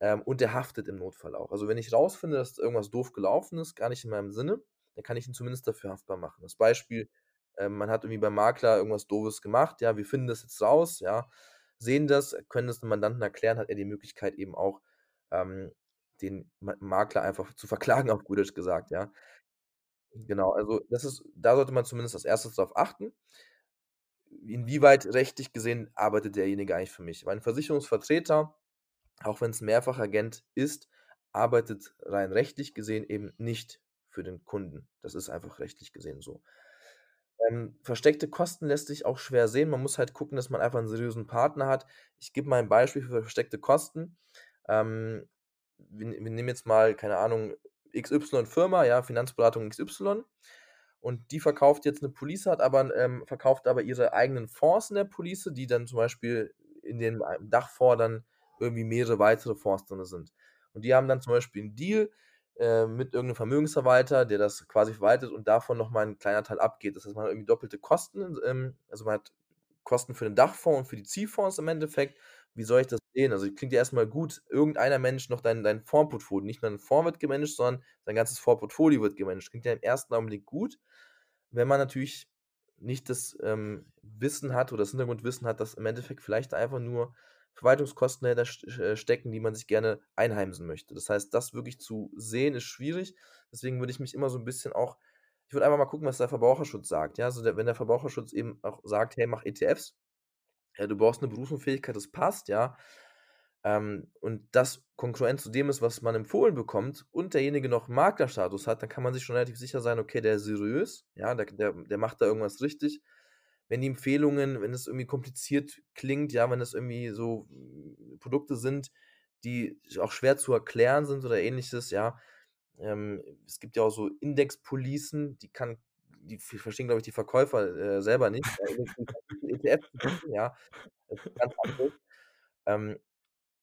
Ähm, und der haftet im Notfall auch. Also wenn ich rausfinde, dass irgendwas doof gelaufen ist, gar nicht in meinem Sinne, dann kann ich ihn zumindest dafür haftbar machen. Das Beispiel, ähm, man hat irgendwie beim Makler irgendwas Doofes gemacht, ja, wir finden das jetzt raus, ja, sehen das, können das dem Mandanten erklären, hat er die Möglichkeit eben auch, ähm, den Makler einfach zu verklagen, auf gut gesagt, ja. Genau, also das ist da sollte man zumindest als Erstes drauf achten. Inwieweit rechtlich gesehen arbeitet derjenige eigentlich für mich? Weil 'n Versicherungsvertreter, auch wenn es Mehrfachagent ist, arbeitet rein rechtlich gesehen eben nicht für den Kunden. Das ist einfach rechtlich gesehen so. Ähm, versteckte Kosten lässt sich auch schwer sehen. Man muss halt gucken, dass man einfach 'n seriösen Partner hat. Ich gebe mal ein Beispiel für versteckte Kosten. Ähm, wir wir nehmen jetzt mal, keine Ahnung, XY Firma, ja, Finanzberatung XY und die verkauft jetzt 'ne Police, hat aber ähm, verkauft aber ihre eigenen Fonds in der Police, die dann zum Beispiel in dem Dachfonds dann irgendwie mehrere weitere Fonds drinne sind. Und die haben dann zum Beispiel 'n Deal, äh, mit irgend 'nem Vermögensverwalter, der das quasi verwaltet und davon noch mal 'n kleiner Teil abgeht. Das heißt, man hat irgendwie doppelte Kosten, ähm, also man hat Kosten für den Dachfonds und für die Zielfonds im Endeffekt. Wie soll ich das sehen? Also, klingt ja erst mal gut, irgendeiner managt noch dein dein Fondsportfolio. Nicht nur dein Fonds wird gemanagt, sondern dein ganzes Fondsportfolio wird gemanagt. Klingt ja im ersten Augenblick gut. Wenn man natürlich nicht das, ähm, Wissen hat oder das Hintergrundwissen hat, dass im Endeffekt vielleicht einfach nur Verwaltungskosten dahinter äh, stecken, die man sich gerne einheimsen möchte. Das heißt, das wirklich zu sehen, ist schwierig. Deswegen würde ich mich immer so 'n bisschen auch ich würde einfach mal gucken, was der Verbraucherschutz sagt, ja? Also, der wenn der Verbraucherschutz eben auch sagt: „Hey, mach ETFs.“ Ja, du brauchst 'ne Berufsunfähigkeit, das passt, ja. Ähm, und das kongruent zu dem ist, was man empfohlen bekommt und derjenige noch Maklerstatus hat, dann kann man sich schon relativ sicher sein: „Okay, der ist seriös, ja, der der der macht da irgendwas richtig.“ Wenn die Empfehlungen wenn es irgendwie kompliziert klingt, ja, wenn das irgendwie so Produkte sind, die auch schwer zu erklären sind oder Ähnliches, ja. Ähm, es gibt ja auch so Indexpolicen, die kann die verstehen, glaube ich, die Verkäufer, äh, selber nicht. ETF ja, das ist ganz. Ähm,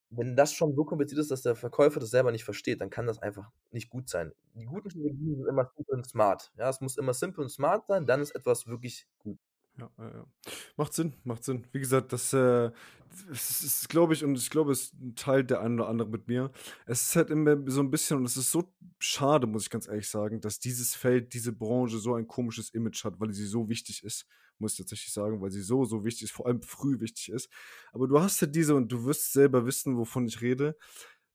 wenn das schon so kompliziert ist, dass der Verkäufer das selber nicht versteht, dann kann das einfach nicht gut sein. Die guten Strategien sind immer simple und smart. Ja, es muss immer simpel und smart sein, dann ist etwas wirklich gut. Ja, ja, ja. Macht Sinn, macht Sinn. Wie gesagt, das, äh, es ist, glaube ich und ich glaube, es teilt der eine oder andere mit mir. Es ist halt immer so 'n bisschen und es ist so schade, muss ich ganz ehrlich sagen, dass dieses Feld, diese Branche so ein komisches Image hat, weil sie so wichtig ist, muss ich tatsächlich sagen, weil sie so, so wichtig ist, vor allem früh wichtig ist. Aber du hast ja diese und du wirst selber wissen, wovon ich rede.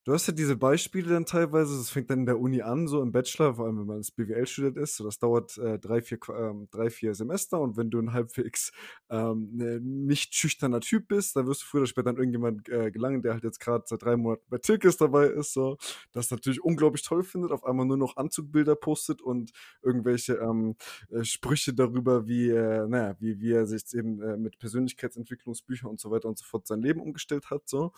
Du hast ja diese Beispiele dann teilweise, das fängt dann in der Uni an, so im Bachelor, vor allem wenn man als BWL-Student ist, so das dauert, äh, 3, 4 Qua ähm, 3, 4 Semester und wenn du 'n halbwegs, ähm, ne, nicht schüchterner Typ bist, dann wirst du früher oder später an irgendjemand, äh, gelangen, der halt jetzt grad seit 3 Monaten bei Tilkes dabei ist, so, das natürlich unglaublich toll findet, auf einmal nur noch Anzugbilder postet und irgendwelche, ähm, äh, Sprüche darüber, wie, äh, na ja, wie wie er sich eben, äh, mit Persönlichkeitsentwicklungsbüchern und so weiter und so fort sein Leben umgestellt hat, so.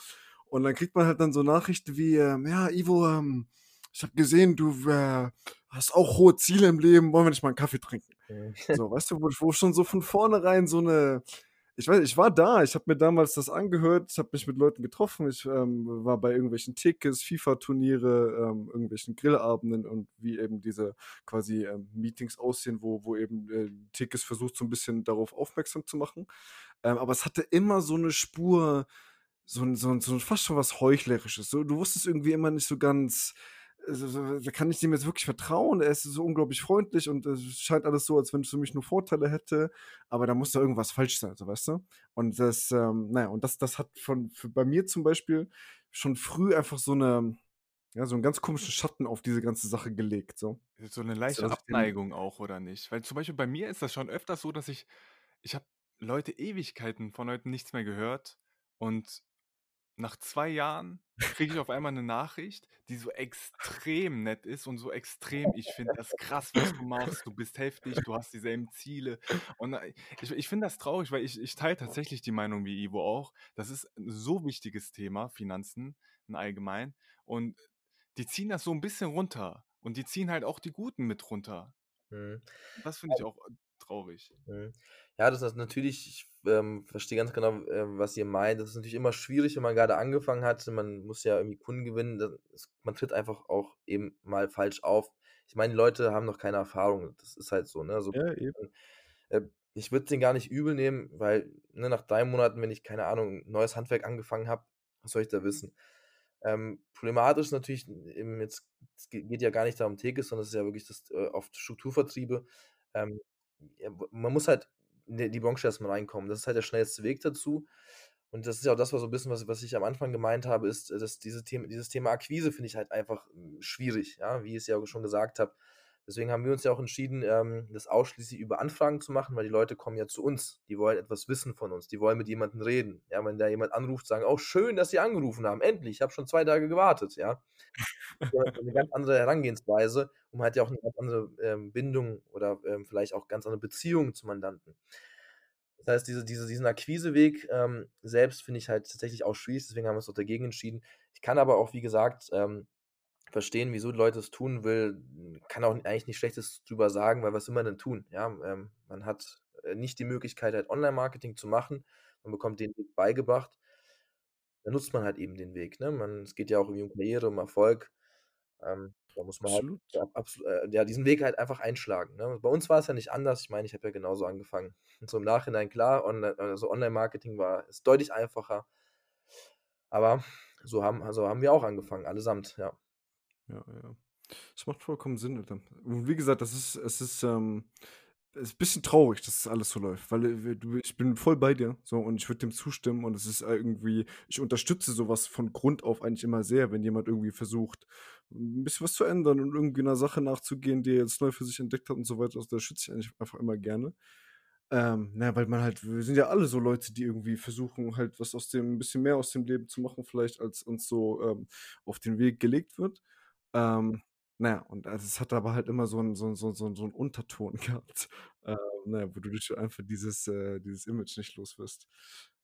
Und dann kriegt man halt dann so Nachrichten wie, ähm: „Ja, Ivo, ähm, ich habe gesehen, du, äh, hast auch hohe Ziele im Leben. Wollen wir nicht mal 'n Kaffee trinken?“ Mhm. So, weißt du, wo wo schon so von vornherein so 'ne ich weiß ich war da, ich habe mir damals das angehört, ich habe mich mit Leuten getroffen, ich, ähm, war bei irgendwelchen Tekes, FIFA-Turniere, ähm, irgendwelchen Grillabenden und wie eben diese quasi, ähm, Meetings aussehen, wo wo eben, äh, Tekes versucht, so 'n bisschen darauf aufmerksam zu machen. Ähm, aber es hatte immer so 'ne Spur, so so so fast schon was Heuchlerisches. So, du wusstest irgendwie immer nicht so ganz, äh, so so kann ich dem jetzt wirklich vertrauen? Er ist so unglaublich freundlich und es scheint alles so, als wenn es für mich nur Vorteile hätte, aber da muss doch irgendwas falsch sein, so, weißt du? Und das, ähm, na ja, und das das hat von für bei mir zum Beispiel schon früh einfach so 'ne ja, so 'n ganz komischen Schatten auf diese ganze Sache gelegt, so. So 'ne So, leichte den Abneigung auch, oder nicht? Weil zum Beispiel bei mir ist das schon öfters so, dass ich ich habe Leute Ewigkeiten von Leuten nichts mehr gehört und nach 2 Jahren kriege ich auf einmal 'ne Nachricht, die so extrem nett ist und so extrem: „Ich finde das krass, was du machst. Du bist heftig, du hast dieselben Ziele.“ Und, äh, ich ich finde das traurig, weil ich ich teile tatsächlich die Meinung wie Ivo auch. Das ist 'n so wichtiges Thema, Finanzen im Allgemeinen. Und die ziehen das so 'n bisschen runter und die ziehen halt auch die Guten mit runter. Mhm. Das finde ich auch äh, traurig. Mhm. Ja, das ist natürlich, ich ähm, verstehe ganz genau, äh, was ihr meint. Das ist natürlich immer schwierig, wenn man gerade angefangen hat. Man muss ja irgendwie Kunden gewinnen. Das, man tritt einfach auch eben mal falsch auf. Ich meine, die Leute haben noch keine Erfahrung. Das ist halt so, ne? So, Ja, äh, ich würde den gar nicht übel nehmen, weil ne, nach drei Monaten, wenn ich, keine Ahnung, ein neues Handwerk angefangen habe, was soll ich da wissen? Ähm, problematisch ist natürlich, eben jetzt, es geht ja gar nicht darum Theke, sondern es ist ja wirklich das äh, oft Strukturvertriebe. Ähm, man muss halt in die Branche erstmal reinkommen. Das ist halt der schnellste Weg dazu. Und das ist ja auch das, was so ein bisschen, was, was ich am Anfang gemeint habe, ist, dass diese Thema, dieses Thema Akquise finde ich halt einfach hm, schwierig, ja, wie ich es ja auch schon gesagt habe. Deswegen haben wir uns ja auch entschieden, ähm, das ausschließlich über Anfragen zu machen, weil die Leute kommen ja zu uns. Die wollen etwas wissen von uns. Die wollen mit jemandem reden. Ja, wenn da jemand anruft, sagen, oh, schön, dass Sie angerufen haben. Endlich, ich habe schon zwei Tage gewartet. Ja, eine ganz andere Herangehensweise, um halt ja auch eine ganz andere ähm, Bindung oder ähm, vielleicht auch ganz andere Beziehungen zu Mandanten. Das heißt, diese, diese, diesen Akquiseweg ähm, selbst finde ich halt tatsächlich auch schwierig, deswegen haben wir uns auch dagegen entschieden. Ich kann aber auch, wie gesagt, ähm, verstehen, wieso Leute es tun will, kann auch eigentlich nichts Schlechtes drüber sagen, weil was will man denn tun? Ja, ähm, man hat äh, nicht die Möglichkeit, halt Online-Marketing zu machen. Man bekommt den Weg beigebracht. Dann nutzt man halt eben den Weg. Ne? Man, es geht ja auch irgendwie um Karriere, um Erfolg. Ähm, da muss man halt Absolut. ja, absolut, äh, ja, diesen Weg halt einfach einschlagen. Ne? Bei uns war es ja nicht anders. Ich meine, ich habe ja genauso angefangen. Und so im Nachhinein, klar, Online, also Online-Marketing war ist deutlich einfacher. Aber so haben, also haben wir auch angefangen, allesamt, ja. Ja, ja. Das macht vollkommen Sinn, Alter. Und wie gesagt, das ist, es ist, ähm, es ist ein bisschen traurig, dass das alles so läuft, weil äh, ich bin voll bei dir, so, und ich würde dem zustimmen und es ist irgendwie, ich unterstütze sowas von Grund auf eigentlich immer sehr, wenn jemand irgendwie versucht, ein bisschen was zu ändern und irgendwie einer Sache nachzugehen, die er jetzt neu für sich entdeckt hat und so weiter, also, das schütze ich eigentlich einfach immer gerne. Ähm, na, weil man halt, wir sind ja alle so Leute, die irgendwie versuchen, halt was aus dem, ein bisschen mehr aus dem Leben zu machen, vielleicht, als uns so ähm, auf den Weg gelegt wird. Ähm, naja, und also es hat aber halt immer so einen so so so so 'n Unterton gehabt, ähm, na wo du dich einfach dieses äh, dieses Image nicht los wirst.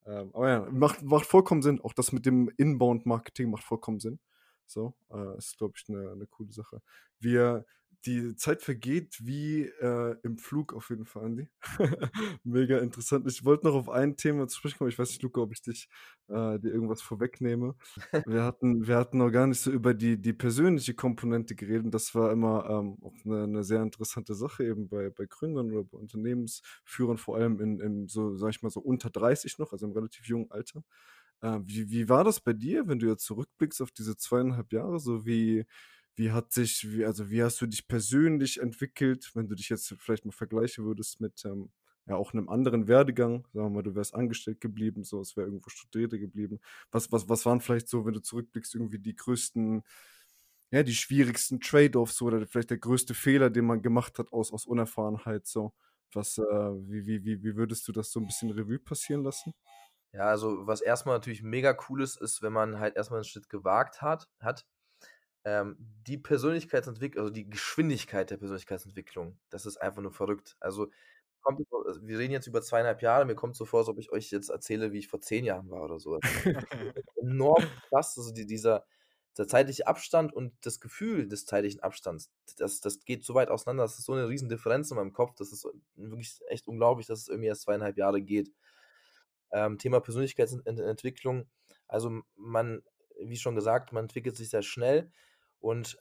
Ähm, aber ja, macht macht vollkommen Sinn. Auch das mit dem Inbound-Marketing macht vollkommen Sinn. So, äh, ist, glaube ich, eine 'ne coole Sache. Wir die Zeit vergeht wie äh, im Flug auf jeden Fall, Andi. Mega interessant. Ich wollte noch auf ein Thema zu sprechen kommen. Ich weiß nicht, Luca, ob ich dich äh, dir irgendwas vorwegnehme. Wir hatten, wir hatten noch gar nicht so über die, die persönliche Komponente geredet. Das war immer ähm, auch eine, eine, sehr interessante Sache eben bei, bei Gründern oder bei Unternehmensführern, vor allem in, in so, sag ich mal, so unter 30 noch, also im relativ jungen Alter. Äh, wie, wie war das bei dir, wenn du jetzt zurückblickst auf diese zweieinhalb Jahre? So wie wie hat sich, wie, also wie hast du dich persönlich entwickelt, wenn du dich jetzt vielleicht mal vergleichen würdest mit ähm, ja auch einem anderen Werdegang, sagen wir mal, du wärst angestellt geblieben, so, es wäre irgendwo Studierte geblieben. Was, was, was waren vielleicht so, wenn du zurückblickst, irgendwie die größten, ja, die schwierigsten Trade-offs oder vielleicht der größte Fehler, den man gemacht hat aus, aus Unerfahrenheit, so? Was, äh, wie, wie, wie, wie würdest du das so ein bisschen Revue passieren lassen? Ja, also was erstmal natürlich mega cool ist, ist, wenn man halt erstmal einen Schritt gewagt hat, hat ähm, die Persönlichkeitsentwicklung, also die Geschwindigkeit der Persönlichkeitsentwicklung, das ist einfach nur verrückt. Also, kommt also wir reden jetzt über zweieinhalb Jahre, mir kommt so vor, als ob ich euch jetzt erzähle, wie ich vor zehn Jahren war oder so. Enorm krass, also die, dieser, der zeitliche Abstand und das Gefühl des zeitlichen Abstands, das, das geht so weit auseinander, das ist so eine riesen Differenz in meinem Kopf, das ist wirklich echt unglaublich, dass es irgendwie erst zweieinhalb Jahre geht. Ähm, Thema Persönlichkeitsentwicklung, also man, wie schon gesagt, man entwickelt sich sehr schnell und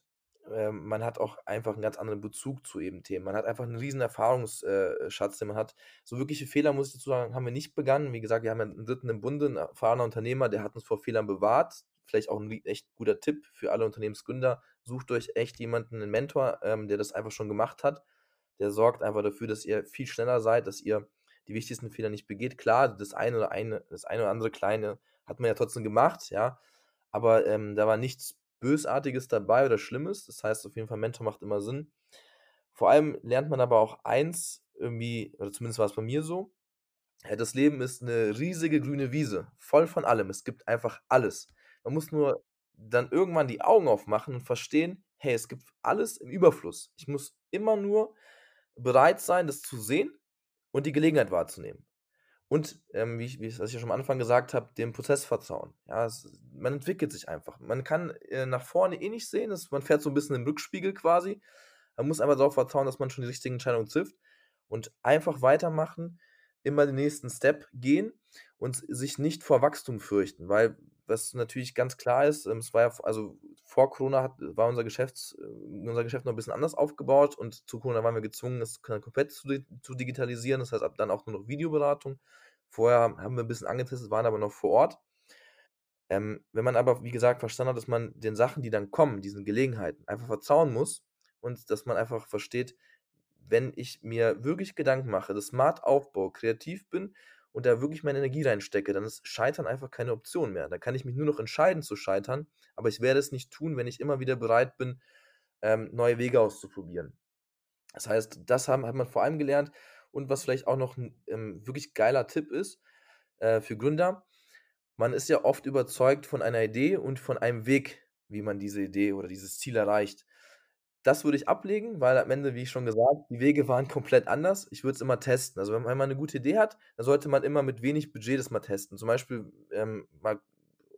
ähm, man hat auch einfach einen ganz anderen Bezug zu eben Themen. Man hat einfach einen riesen Erfahrungsschatz, äh, den man hat. So wirkliche Fehler, muss ich dazu sagen, haben wir nicht begangen. Wie gesagt, wir haben einen dritten im Bunde, ein erfahrener Unternehmer, der hat uns vor Fehlern bewahrt. Vielleicht auch ein echt guter Tipp für alle Unternehmensgründer. Sucht euch echt jemanden, einen Mentor, ähm, der das einfach schon gemacht hat. Der sorgt einfach dafür, dass ihr viel schneller seid, dass ihr die wichtigsten Fehler nicht begeht. Klar, das eine oder eine, das eine oder andere kleine hat man ja trotzdem gemacht, ja. Aber ähm, da war nichts Bösartiges dabei oder Schlimmes. Das heißt, auf jeden Fall, Mentor macht immer Sinn. Vor allem lernt man aber auch eins, irgendwie, oder zumindest war es bei mir so, das Leben ist eine riesige grüne Wiese, voll von allem. Es gibt einfach alles. Man muss nur dann irgendwann die Augen aufmachen und verstehen, hey, es gibt alles im Überfluss. Ich muss immer nur bereit sein, das zu sehen und die Gelegenheit wahrzunehmen. Und ähm, wie, ich, wie ich, was ich ja schon am Anfang gesagt habe, dem Prozess vertrauen. Ja, es, man entwickelt sich einfach. Man kann äh, nach vorne eh nicht sehen, es, man fährt so ein bisschen im Rückspiegel quasi, Man muss einfach darauf vertrauen, dass man schon die richtigen Entscheidungen trifft und einfach weitermachen, immer den nächsten Step gehen und sich nicht vor Wachstum fürchten, weil was natürlich ganz klar ist, ähm, es war ja, also vor Corona hat, war unser, Geschäfts, äh, unser Geschäft noch ein bisschen anders aufgebaut und zu Corona waren wir gezwungen, es komplett zu, zu digitalisieren, das heißt ab dann auch nur noch Videoberatung. Vorher haben wir ein bisschen angetestet, waren aber noch vor Ort. Ähm, wenn man aber, wie gesagt, verstanden hat, dass man den Sachen, die dann kommen, diesen Gelegenheiten, einfach vertrauen muss und dass man einfach versteht, wenn ich mir wirklich Gedanken mache, das smart aufbaue, kreativ bin und da wirklich meine Energie reinstecke, dann ist Scheitern einfach keine Option mehr. Da kann ich mich nur noch entscheiden zu scheitern, aber ich werde es nicht tun, wenn ich immer wieder bereit bin, ähm, neue Wege auszuprobieren. Das heißt, das haben, hat man vor allem gelernt und was vielleicht auch noch ein ähm, wirklich geiler Tipp ist äh, für Gründer, man ist ja oft überzeugt von einer Idee und von einem Weg, wie man diese Idee oder dieses Ziel erreicht. Das würde ich ablegen, weil am Ende, wie ich schon gesagt, die Wege waren komplett anders. Ich würde es immer testen. Also wenn man eine gute Idee hat, dann sollte man immer mit wenig Budget das mal testen. Zum Beispiel ähm, mal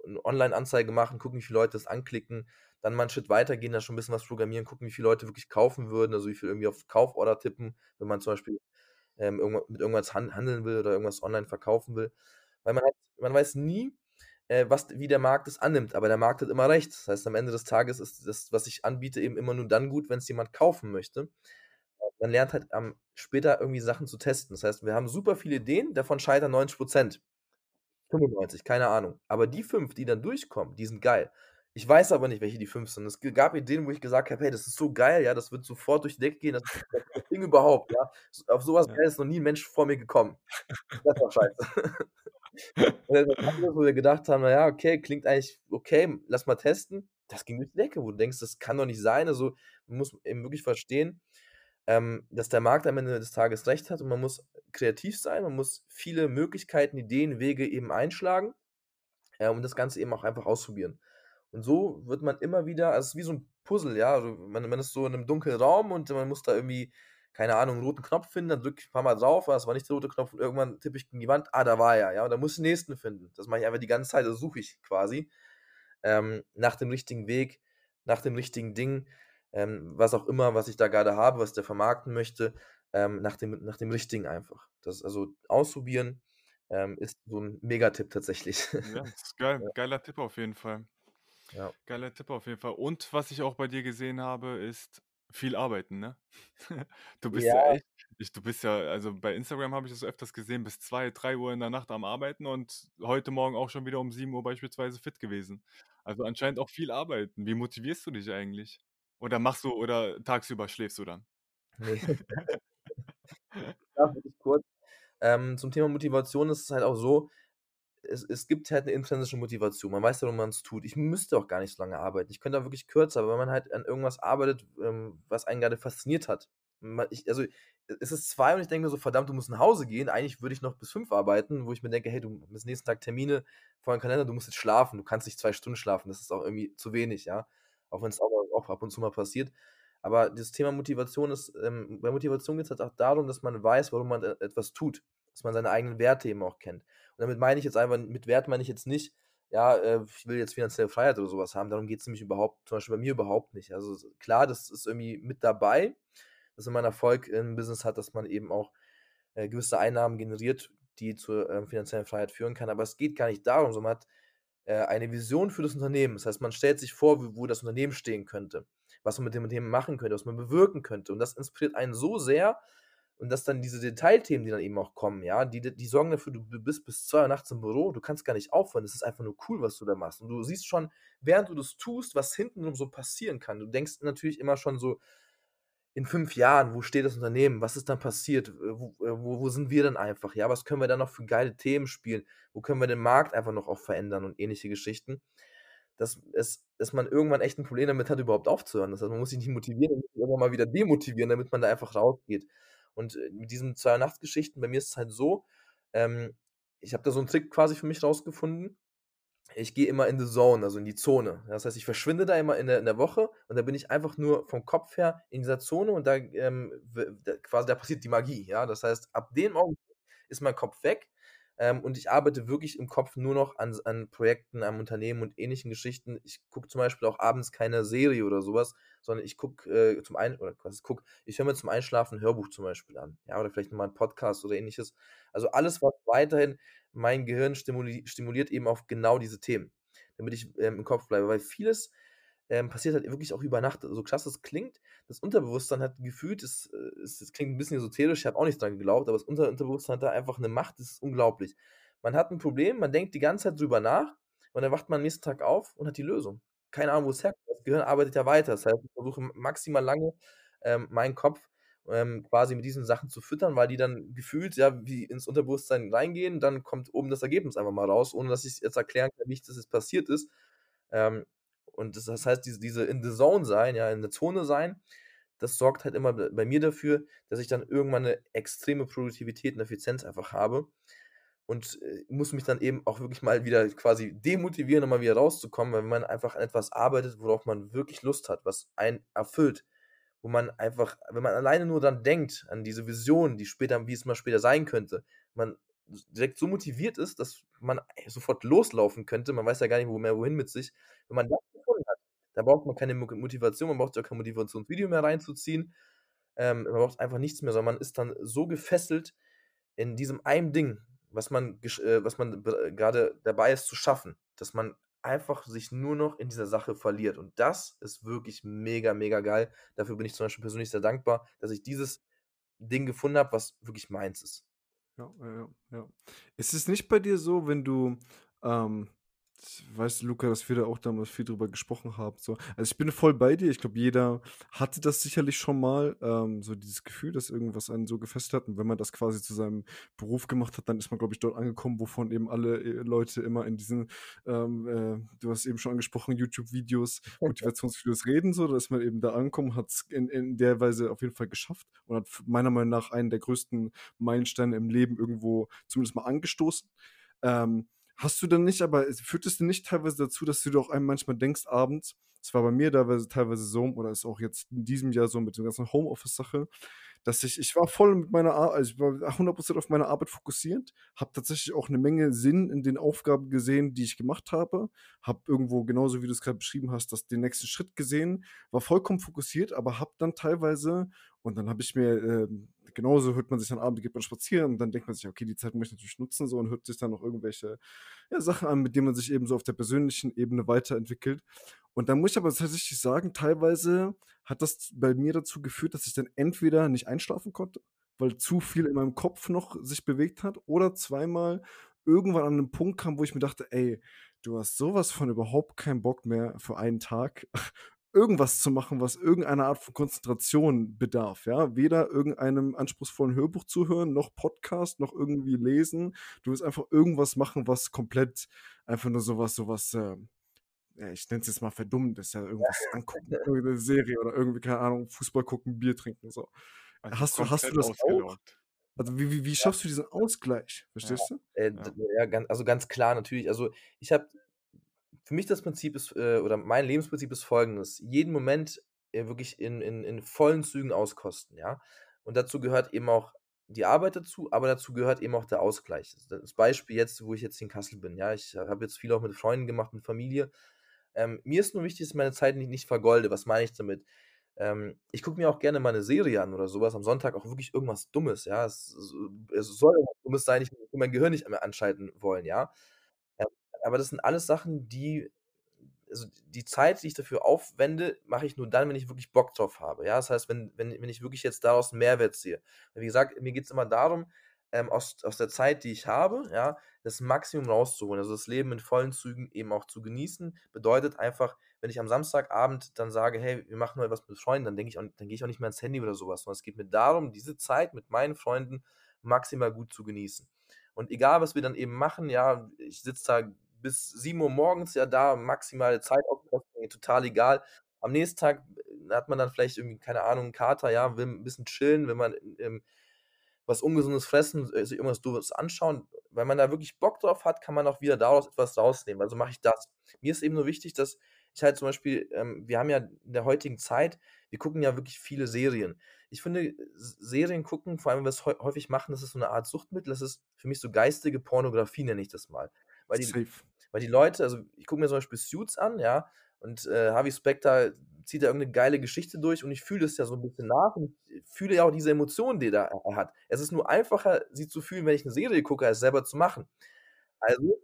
eine Online-Anzeige machen, gucken, wie viele Leute das anklicken, dann mal einen Schritt weitergehen, da schon ein bisschen was programmieren, gucken, wie viele Leute wirklich kaufen würden, also wie viel irgendwie auf Kauforder tippen, wenn man zum Beispiel ähm, mit irgendwas handeln will oder irgendwas online verkaufen will. Weil man, halt, man weiß nie, äh, was, wie der Markt es annimmt, aber der Markt hat immer recht. Das heißt, am Ende des Tages ist das, was ich anbiete, eben immer nur dann gut, wenn es jemand kaufen möchte. Man lernt halt ähm, später irgendwie Sachen zu testen. Das heißt, wir haben super viele Ideen, davon scheitern 90 Prozent. 95, keine Ahnung. Aber die fünf, die dann durchkommen, die sind geil. Ich weiß aber nicht, welche die fünf sind. Es gab Ideen, wo ich gesagt habe, hey, das ist so geil, ja, das wird sofort durch die Decke gehen, das, das Ding überhaupt, ja. Auf sowas ja. ist noch nie ein Mensch vor mir gekommen. Das war scheiße. Und dann anderes, wo wir gedacht haben, naja, okay, klingt eigentlich okay, lass mal testen. Das ging durch die Decke, wo du denkst, das kann doch nicht sein. Also man muss eben wirklich verstehen, ähm, dass der Markt am Ende des Tages recht hat und man muss kreativ sein, man muss viele Möglichkeiten, Ideen, Wege eben einschlagen, äh, um das Ganze eben auch einfach ausprobieren. Und so wird man immer wieder, also es ist wie so ein Puzzle, ja, also man, man ist so in einem dunklen Raum und man muss da irgendwie keine Ahnung, einen roten Knopf finden, dann drücke ich ein paar Mal drauf, das war nicht der rote Knopf und irgendwann tippe ich gegen die Wand, ah, da war er, ja, und dann muss ich den nächsten finden. Das mache ich einfach die ganze Zeit, das suche ich quasi ähm, nach dem richtigen Weg, nach dem richtigen Ding, ähm, was auch immer, was ich da gerade habe, was der vermarkten möchte, ähm, nach, dem, nach dem richtigen einfach. Das also ausprobieren ähm, ist so ein Megatipp tatsächlich. Ja, das ist geil, ja. geiler Tipp auf jeden Fall. Ja. Geiler Tipp auf jeden Fall. Und was ich auch bei dir gesehen habe, ist, viel arbeiten, ne? Du bist ja Ja. echt ich du bist ja also, bei Instagram habe ich das öfters gesehen, bis 2, 3 Uhr in der Nacht am Arbeiten und heute Morgen auch schon wieder um 7 Uhr beispielsweise fit gewesen. Also, anscheinend auch viel arbeiten. Wie motivierst du dich eigentlich? Oder machst du oder tagsüber schläfst du dann? Ne. Ja, kurz. Ähm, zum Thema Motivation ist es halt auch so es, es gibt halt eine intrinsische Motivation. Man weiß ja, warum man es tut. Ich müsste auch gar nicht so lange arbeiten. Ich könnte auch wirklich kürzer, aber wenn man halt an irgendwas arbeitet, ähm, was einen gerade fasziniert hat. Man, ich, also es ist zwei und ich denke mir so, verdammt, du musst nach Hause gehen. Eigentlich würde ich noch bis fünf arbeiten, wo ich mir denke, hey, du hast nächsten Tag Termine vor dem Kalender, du musst jetzt schlafen, du kannst nicht zwei Stunden schlafen, das ist auch irgendwie zu wenig, ja. Auch wenn es auch, auch ab und zu mal passiert. Aber das Thema Motivation ist, ähm, bei Motivation geht es halt auch darum, dass man weiß, warum man etwas tut, dass man seine eigenen Werte eben auch kennt. Damit meine ich jetzt einfach, mit Wert meine ich jetzt nicht, ja, äh, ich will jetzt finanzielle Freiheit oder sowas haben. Darum geht es nämlich überhaupt, zum Beispiel bei mir überhaupt nicht. Also klar, das ist irgendwie mit dabei, dass man Erfolg im Business hat, dass man eben auch äh, gewisse Einnahmen generiert, die zur äh, finanziellen Freiheit führen kann. Aber es geht gar nicht darum, sondern man hat äh, eine Vision für das Unternehmen. Das heißt, man stellt sich vor, wo, wo das Unternehmen stehen könnte, was man mit dem Unternehmen machen könnte, was man bewirken könnte. Und das inspiriert einen so sehr, und dass dann diese Detailthemen, die dann eben auch kommen, ja, die, die sorgen dafür, du bist bis zwei Uhr nachts im Büro, du kannst gar nicht aufhören. Es ist einfach nur cool, was du da machst. Und du siehst schon, während du das tust, was hintenrum so passieren kann. Du denkst natürlich immer schon so, in fünf Jahren, wo steht das Unternehmen? Was ist dann passiert? Wo, wo, wo sind wir denn einfach? Ja, was können wir dann noch für geile Themen spielen? Wo können wir den Markt einfach noch auch verändern und ähnliche Geschichten? Dass, es, dass man irgendwann echt ein Problem damit hat, überhaupt aufzuhören. Das heißt, man muss sich nicht motivieren, man muss sich irgendwann mal wieder demotivieren, damit man da einfach rausgeht. Und äh, mit diesen zwei Nachtsgeschichten, bei mir ist es halt so, ähm, ich habe da so einen Trick quasi für mich rausgefunden. Ich gehe immer in the zone, also in die Zone. Das heißt, ich verschwinde da immer in der, in der Woche und da bin ich einfach nur vom Kopf her in dieser Zone und da, ähm, quasi da passiert die Magie. Ja? Das heißt, ab dem Augenblick ist mein Kopf weg Ähm, und ich arbeite wirklich im Kopf nur noch an, an Projekten, am Unternehmen und ähnlichen Geschichten. Ich gucke zum Beispiel auch abends keine Serie oder sowas, sondern ich gucke äh, zum Ein oder was guck, ich höre mir zum Einschlafen ein Hörbuch zum Beispiel an. Ja, oder vielleicht nochmal einen Podcast oder ähnliches. Also alles, was weiterhin mein Gehirn stimuli stimuliert, eben auf genau diese Themen, damit ich ähm, im Kopf bleibe. Weil vieles ähm, passiert halt wirklich auch über Nacht. So krass das klingt, das Unterbewusstsein hat gefühlt, es, äh, es, es klingt ein bisschen esoterisch, ich habe auch nicht dran geglaubt, aber das Unter Unterbewusstsein hat da einfach eine Macht, das ist unglaublich. Man hat ein Problem, man denkt die ganze Zeit drüber nach und dann wacht man am nächsten Tag auf und hat die Lösung. Keine Ahnung, wo es herkommt. Das Gehirn arbeitet ja weiter. Das heißt, ich versuche maximal lange ähm, meinen Kopf ähm, quasi mit diesen Sachen zu füttern, weil die dann gefühlt ja wie ins Unterbewusstsein reingehen, dann kommt oben das Ergebnis einfach mal raus, ohne dass ich jetzt erklären kann, wie das jetzt passiert ist. Ähm, und das, das heißt, diese, diese in the zone sein, ja, in der Zone sein, das sorgt halt immer bei mir dafür, dass ich dann irgendwann eine extreme Produktivität und Effizienz einfach habe und äh, muss mich dann eben auch wirklich mal wieder quasi demotivieren, um mal wieder rauszukommen, weil wenn man einfach an etwas arbeitet, worauf man wirklich Lust hat, was einen erfüllt, wo man einfach, wenn man alleine nur dann denkt, an diese Vision, die später, wie es mal später sein könnte, man direkt so motiviert ist, dass man sofort loslaufen könnte, man weiß ja gar nicht mehr wohin mit sich. Wenn man das da braucht man keine Motivation, man braucht ja kein Motivationsvideo mehr reinzuziehen. Ähm, man braucht einfach nichts mehr, sondern man ist dann so gefesselt in diesem einen Ding, was man, äh, man gerade dabei ist zu schaffen, dass man einfach sich nur noch in dieser Sache verliert. Und das ist wirklich mega, mega geil. Dafür bin ich zum Beispiel persönlich sehr dankbar, dass ich dieses Ding gefunden habe, was wirklich meins ist. Ja, ja, ja. Ist es nicht bei dir so, wenn du ähm, weißt du, Luca, dass wir da auch damals viel drüber gesprochen haben. So. Also ich bin voll bei dir. Ich glaube, jeder hatte das sicherlich schon mal, ähm, so dieses Gefühl, dass irgendwas einen so gefesselt hat. Und wenn man das quasi zu seinem Beruf gemacht hat, dann ist man, glaube ich, dort angekommen, wovon eben alle äh, Leute immer in diesen, ähm, äh, du hast eben schon angesprochen, YouTube-Videos, Motivationsvideos reden. So, da ist man eben da angekommen, hat es in, in der Weise auf jeden Fall geschafft und hat meiner Meinung nach einen der größten Meilensteine im Leben irgendwo zumindest mal angestoßen. Ähm, Hast du dann nicht, aber führt es denn nicht teilweise dazu, dass du doch einem manchmal denkst abends, es war bei mir teilweise, teilweise so, oder ist auch jetzt in diesem Jahr so mit der ganzen Homeoffice-Sache, dass ich, ich war voll mit meiner Arbeit, also ich war 100% auf meine Arbeit fokussiert, habe tatsächlich auch eine Menge Sinn in den Aufgaben gesehen, die ich gemacht habe, habe irgendwo, genauso wie du es gerade beschrieben hast, das, den nächsten Schritt gesehen, war vollkommen fokussiert, aber habe dann teilweise, und dann habe ich mir, äh, genauso hört man sich dann abends, geht man spazieren und dann denkt man sich, okay, die Zeit muss ich natürlich nutzen, so und hört sich dann noch irgendwelche ja, Sachen an, mit denen man sich eben so auf der persönlichen Ebene weiterentwickelt. Und dann muss ich aber tatsächlich sagen, teilweise hat das bei mir dazu geführt, dass ich dann entweder nicht einschlafen konnte, weil zu viel in meinem Kopf noch sich bewegt hat, oder zweimal irgendwann an einen Punkt kam, wo ich mir dachte, ey, du hast sowas von überhaupt keinen Bock mehr für einen Tag irgendwas zu machen, was irgendeine Art von Konzentration bedarf, ja. Weder irgendeinem anspruchsvollen Hörbuch zuhören, noch Podcast, noch irgendwie lesen. Du willst einfach irgendwas machen, was komplett einfach nur sowas, sowas, äh, ich nenne es jetzt mal verdummt, ist ja irgendwas angucken, irgendeine Serie oder irgendwie, keine Ahnung, Fußball gucken, Bier trinken, so. Also hast, du, hast du das auch? Also wie, wie, wie schaffst du diesen Ausgleich? Verstehst ja, du? Äh, ja. ja, also ganz klar natürlich. Also ich habe für mich das Prinzip ist, äh, oder mein Lebensprinzip ist folgendes: jeden Moment äh, wirklich in, in, in vollen Zügen auskosten, ja. Und dazu gehört eben auch die Arbeit dazu, aber dazu gehört eben auch der Ausgleich. Das Beispiel jetzt, wo ich jetzt in Kassel bin, ja, ich habe jetzt viel auch mit Freunden gemacht, mit Familie. Ähm, mir ist nur wichtig, dass ich meine Zeit nicht, nicht vergolde. Was meine ich damit? Ähm, ich gucke mir auch gerne mal eine Serie an oder sowas am Sonntag, auch wirklich irgendwas Dummes, ja. Es, es soll irgendwas Dummes sein, ich will mein Gehirn nicht mehr anschalten wollen, ja aber das sind alles Sachen, die also die Zeit, die ich dafür aufwende, mache ich nur dann, wenn ich wirklich Bock drauf habe. Ja, das heißt, wenn, wenn, wenn ich wirklich jetzt daraus einen Mehrwert sehe. Wie gesagt, mir geht es immer darum, ähm, aus, aus der Zeit, die ich habe, ja, das Maximum rauszuholen. Also das Leben in vollen Zügen eben auch zu genießen, bedeutet einfach, wenn ich am Samstagabend dann sage, hey, wir machen mal was mit Freunden, dann denke ich, auch, dann gehe ich auch nicht mehr ins Handy oder sowas, sondern es geht mir darum, diese Zeit mit meinen Freunden maximal gut zu genießen. Und egal, was wir dann eben machen, ja, ich sitze da bis 7 Uhr morgens ja da, maximale Zeit aufpassen, total egal. Am nächsten Tag äh, hat man dann vielleicht irgendwie, keine Ahnung, einen Kater, ja, will ein bisschen chillen, will man ähm, was Ungesundes fressen, äh, sich irgendwas Doofes anschauen. Wenn man da wirklich Bock drauf hat, kann man auch wieder daraus etwas rausnehmen. Also mache ich das. Mir ist eben nur wichtig, dass ich halt zum Beispiel, ähm, wir haben ja in der heutigen Zeit, wir gucken ja wirklich viele Serien. ich finde, Serien gucken, vor allem, wenn wir es häufig machen, das ist so eine Art Suchtmittel. Das ist für mich so geistige Pornografie, nenne ich das mal. Weil die, Safe. Weil die Leute, also ich gucke mir zum Beispiel Suits an, ja, und äh, Harvey Specter zieht da irgendeine geile Geschichte durch und ich fühle das ja so ein bisschen nach und fühle ja auch diese Emotionen, die er da hat. Es ist nur einfacher, sie zu fühlen, wenn ich eine Serie gucke, als selber zu machen. Also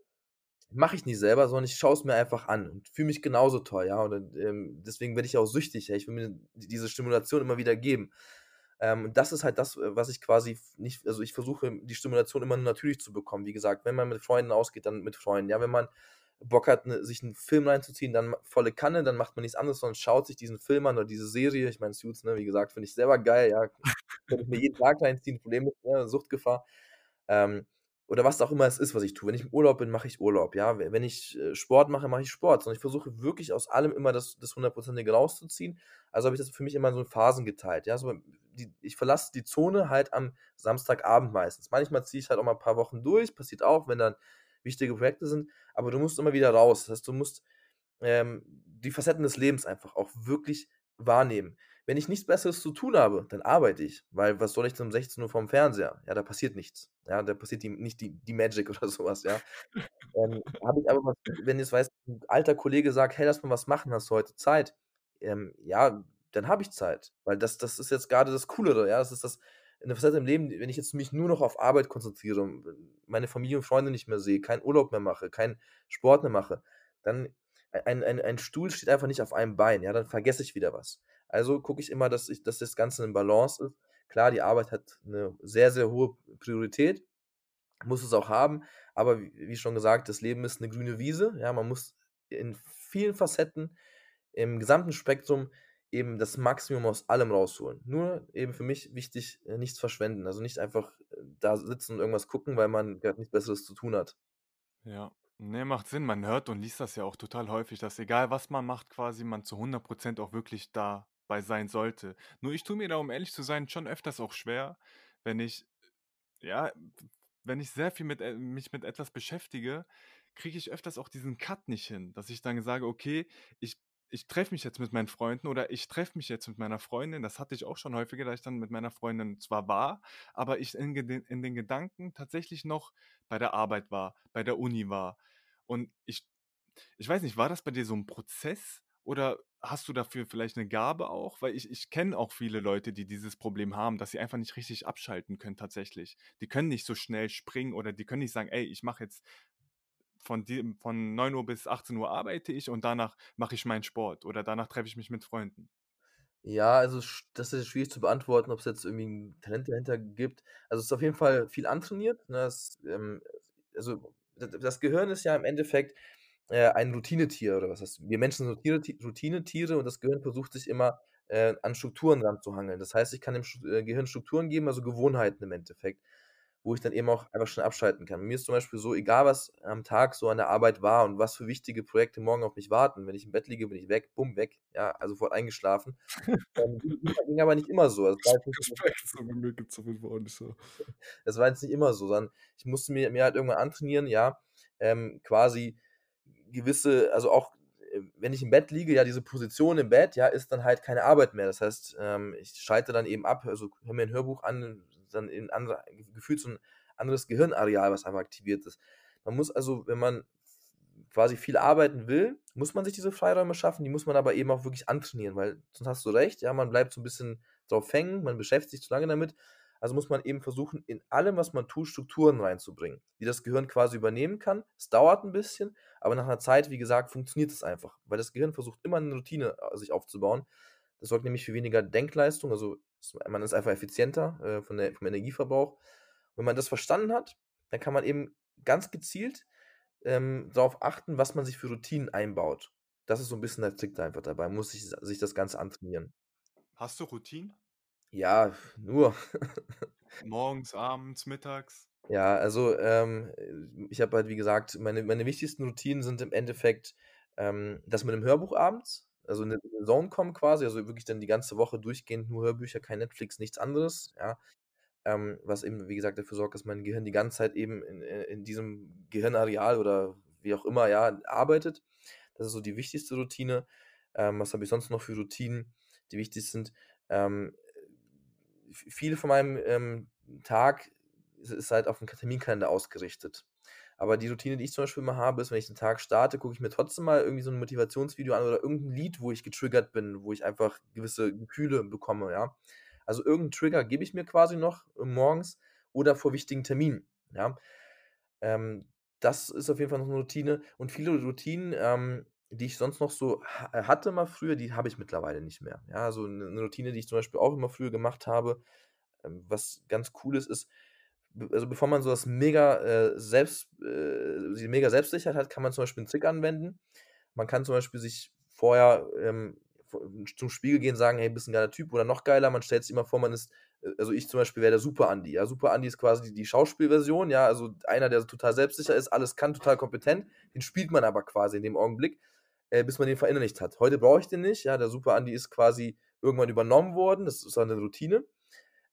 mache ich nicht selber, sondern ich schaue es mir einfach an und fühle mich genauso toll, ja. Und ähm, deswegen werde ich auch süchtig, ja. Ich will mir diese Stimulation immer wieder geben. Ähm, das ist halt das, was ich quasi nicht, also ich versuche die Stimulation immer nur natürlich zu bekommen. Wie gesagt, wenn man mit Freunden ausgeht, dann mit Freunden. Ja, wenn man Bock hat, ne, sich einen Film reinzuziehen, dann volle Kanne, dann macht man nichts anderes, sondern schaut sich diesen Film an oder diese Serie. Ich meine, Suits, ne, wie gesagt, finde ich selber geil, ja. Könnte ich mir jeden Tag reinziehen, Problem ist, ne, Suchtgefahr. Ähm, oder was auch immer es ist, was ich tue. Wenn ich im Urlaub bin, mache ich Urlaub, ja. Wenn ich äh, Sport mache, mache ich Sport. Sondern ich versuche wirklich aus allem immer das, das Hundertprozentige rauszuziehen. Also habe ich das für mich immer in so Phasen geteilt, ja. So, die, ich verlasse die Zone halt am Samstagabend meistens. Manchmal ziehe ich halt auch mal ein paar Wochen durch, passiert auch, wenn dann wichtige Projekte sind, aber du musst immer wieder raus. Das heißt, du musst ähm, die Facetten des Lebens einfach auch wirklich wahrnehmen. Wenn ich nichts Besseres zu tun habe, dann arbeite ich, weil was soll ich denn um 16 Uhr vorm Fernseher? Ja, da passiert nichts. Ja, da passiert die, nicht die, die Magic oder sowas, ja. ähm, habe ich aber was, wenn jetzt weiß, ein alter Kollege sagt, hey, lass mal was machen, hast du heute Zeit? Ähm, ja, dann habe ich Zeit, weil das, das ist jetzt gerade das Coolere, ja, das ist das, eine Facette im Leben, wenn ich jetzt mich nur noch auf Arbeit konzentriere, meine Familie und Freunde nicht mehr sehe, keinen Urlaub mehr mache, keinen Sport mehr mache, dann ein, ein, ein Stuhl steht einfach nicht auf einem Bein, ja, dann vergesse ich wieder was. Also gucke ich immer, dass, ich, dass das Ganze in Balance ist. Klar, die Arbeit hat eine sehr, sehr hohe Priorität, muss es auch haben, aber wie, wie schon gesagt, das Leben ist eine grüne Wiese, ja, man muss in vielen Facetten, im gesamten Spektrum eben das Maximum aus allem rausholen. Nur eben für mich wichtig, äh, nichts verschwenden. Also nicht einfach äh, da sitzen und irgendwas gucken, weil man gerade nichts Besseres zu tun hat. Ja, ne, macht Sinn. Man hört und liest das ja auch total häufig, dass egal was man macht, quasi man zu 100% auch wirklich dabei sein sollte. Nur ich tue mir da, um ehrlich zu sein, schon öfters auch schwer, wenn ich, ja, wenn ich sehr viel mit, äh, mich mit etwas beschäftige, kriege ich öfters auch diesen Cut nicht hin, dass ich dann sage, okay, ich ich treffe mich jetzt mit meinen Freunden oder ich treffe mich jetzt mit meiner Freundin. Das hatte ich auch schon häufiger, dass ich dann mit meiner Freundin zwar war, aber ich in, in den Gedanken tatsächlich noch bei der Arbeit war, bei der Uni war. Und ich, ich weiß nicht, war das bei dir so ein Prozess oder hast du dafür vielleicht eine Gabe auch? Weil ich, ich kenne auch viele Leute, die dieses Problem haben, dass sie einfach nicht richtig abschalten können tatsächlich. Die können nicht so schnell springen oder die können nicht sagen, ey, ich mache jetzt von, die, von 9 Uhr bis 18 Uhr arbeite ich und danach mache ich meinen Sport oder danach treffe ich mich mit Freunden. Ja, also das ist schwierig zu beantworten, ob es jetzt irgendwie ein Talent dahinter gibt. Also es ist auf jeden Fall viel antrainiert. Ne? Das, ähm, also das Gehirn ist ja im Endeffekt äh, ein Routinetier oder was heißt, wir Menschen sind Routinetiere und das Gehirn versucht sich immer äh, an Strukturen ranzuhangeln. Das heißt, ich kann dem äh, Gehirn Strukturen geben, also Gewohnheiten im Endeffekt wo ich dann eben auch einfach schnell abschalten kann. Mir ist zum Beispiel so, egal was am Tag so an der Arbeit war und was für wichtige Projekte morgen auf mich warten, wenn ich im Bett liege, bin ich weg, bumm, weg, ja, also sofort eingeschlafen. ähm, ging aber nicht immer so. Das war jetzt nicht, so. Das war jetzt nicht immer so, sondern ich musste mir, mir halt irgendwann antrainieren, ja, ähm, quasi gewisse, also auch äh, wenn ich im Bett liege, ja, diese Position im Bett, ja, ist dann halt keine Arbeit mehr. Das heißt, ähm, ich schalte dann eben ab, also höre mir ein Hörbuch an, dann in andere, gefühlt so ein anderes Gehirnareal, was einfach aktiviert ist. Man muss also, wenn man quasi viel arbeiten will, muss man sich diese Freiräume schaffen, die muss man aber eben auch wirklich antrainieren, weil sonst hast du recht, ja, man bleibt so ein bisschen drauf hängen, man beschäftigt sich zu lange damit. Also muss man eben versuchen, in allem, was man tut, Strukturen reinzubringen, die das Gehirn quasi übernehmen kann. Es dauert ein bisschen, aber nach einer Zeit, wie gesagt, funktioniert es einfach, weil das Gehirn versucht immer eine Routine äh, sich aufzubauen. Das sorgt nämlich für weniger Denkleistung, also man ist einfach effizienter äh, von der, vom Energieverbrauch. wenn man das verstanden hat, dann kann man eben ganz gezielt ähm, darauf achten, was man sich für Routinen einbaut. Das ist so ein bisschen der Trick da einfach dabei. Man muss sich, sich das Ganze antrainieren. Hast du Routinen? Ja, nur. Morgens, abends, mittags? Ja, also ähm, ich habe halt, wie gesagt, meine, meine wichtigsten Routinen sind im Endeffekt ähm, das mit dem Hörbuch abends also in 'ne Zone kommen quasi, also wirklich dann die ganze Woche durchgehend nur Hörbücher, kein Netflix, nichts anderes, ja. Ähm, was eben, wie gesagt, dafür sorgt, dass mein Gehirn die ganze Zeit eben in äh, in diesem Gehirnareal oder wie auch immer, ja, arbeitet. Das ist so die wichtigste Routine. Ähm, was habe ich sonst noch für Routinen, die wichtig sind? Ähm, viel von meinem, ähm, Tag ist halt auf 'n Ka Terminkalender ausgerichtet. Aber die Routine, die ich zum Beispiel immer habe, ist, wenn ich den Tag starte, gucke ich mir trotzdem mal irgendwie so 'n Motivationsvideo an oder irgend 'n Lied, wo ich getriggert bin, wo ich einfach gewisse Gefühle bekomme, ja? Also, irgend 'n Trigger gebe ich mir quasi noch, äh, morgens oder vor wichtigen Terminen, ja? Ähm, das ist auf jeden Fall noch 'ne Routine und viele Routinen, ähm, die ich sonst noch so äh, hatte mal früher, die habe ich mittlerweile nicht mehr. Ja, so 'ne 'ne Routine, die ich zum Beispiel auch immer früher gemacht habe, ähm, was ganz cool ist, ist also, bevor man so was mega, äh, selbst äh, die mega Selbstsicherheit hat, kann man zum Beispiel 'n Trick anwenden. Man kann zum Beispiel sich vorher, ähm, zum Spiegel gehen, sagen: „Hey, bist 'n geiler Typ“ oder noch geiler, man stellt sich immer vor, man ist äh, also, ich zum Beispiel wäre der Super Andi, ja? Super Andi ist quasi die Schauspielversion, ja, also, einer, der total selbstsicher ist, alles kann, total kompetent. Den spielt man aber quasi in dem Augenblick, äh, bis man den verinnerlicht hat. Heute brauche ich den nicht, ja? Der Super Andi ist quasi irgendwann übernommen worden. Das ist auch 'ne Routine,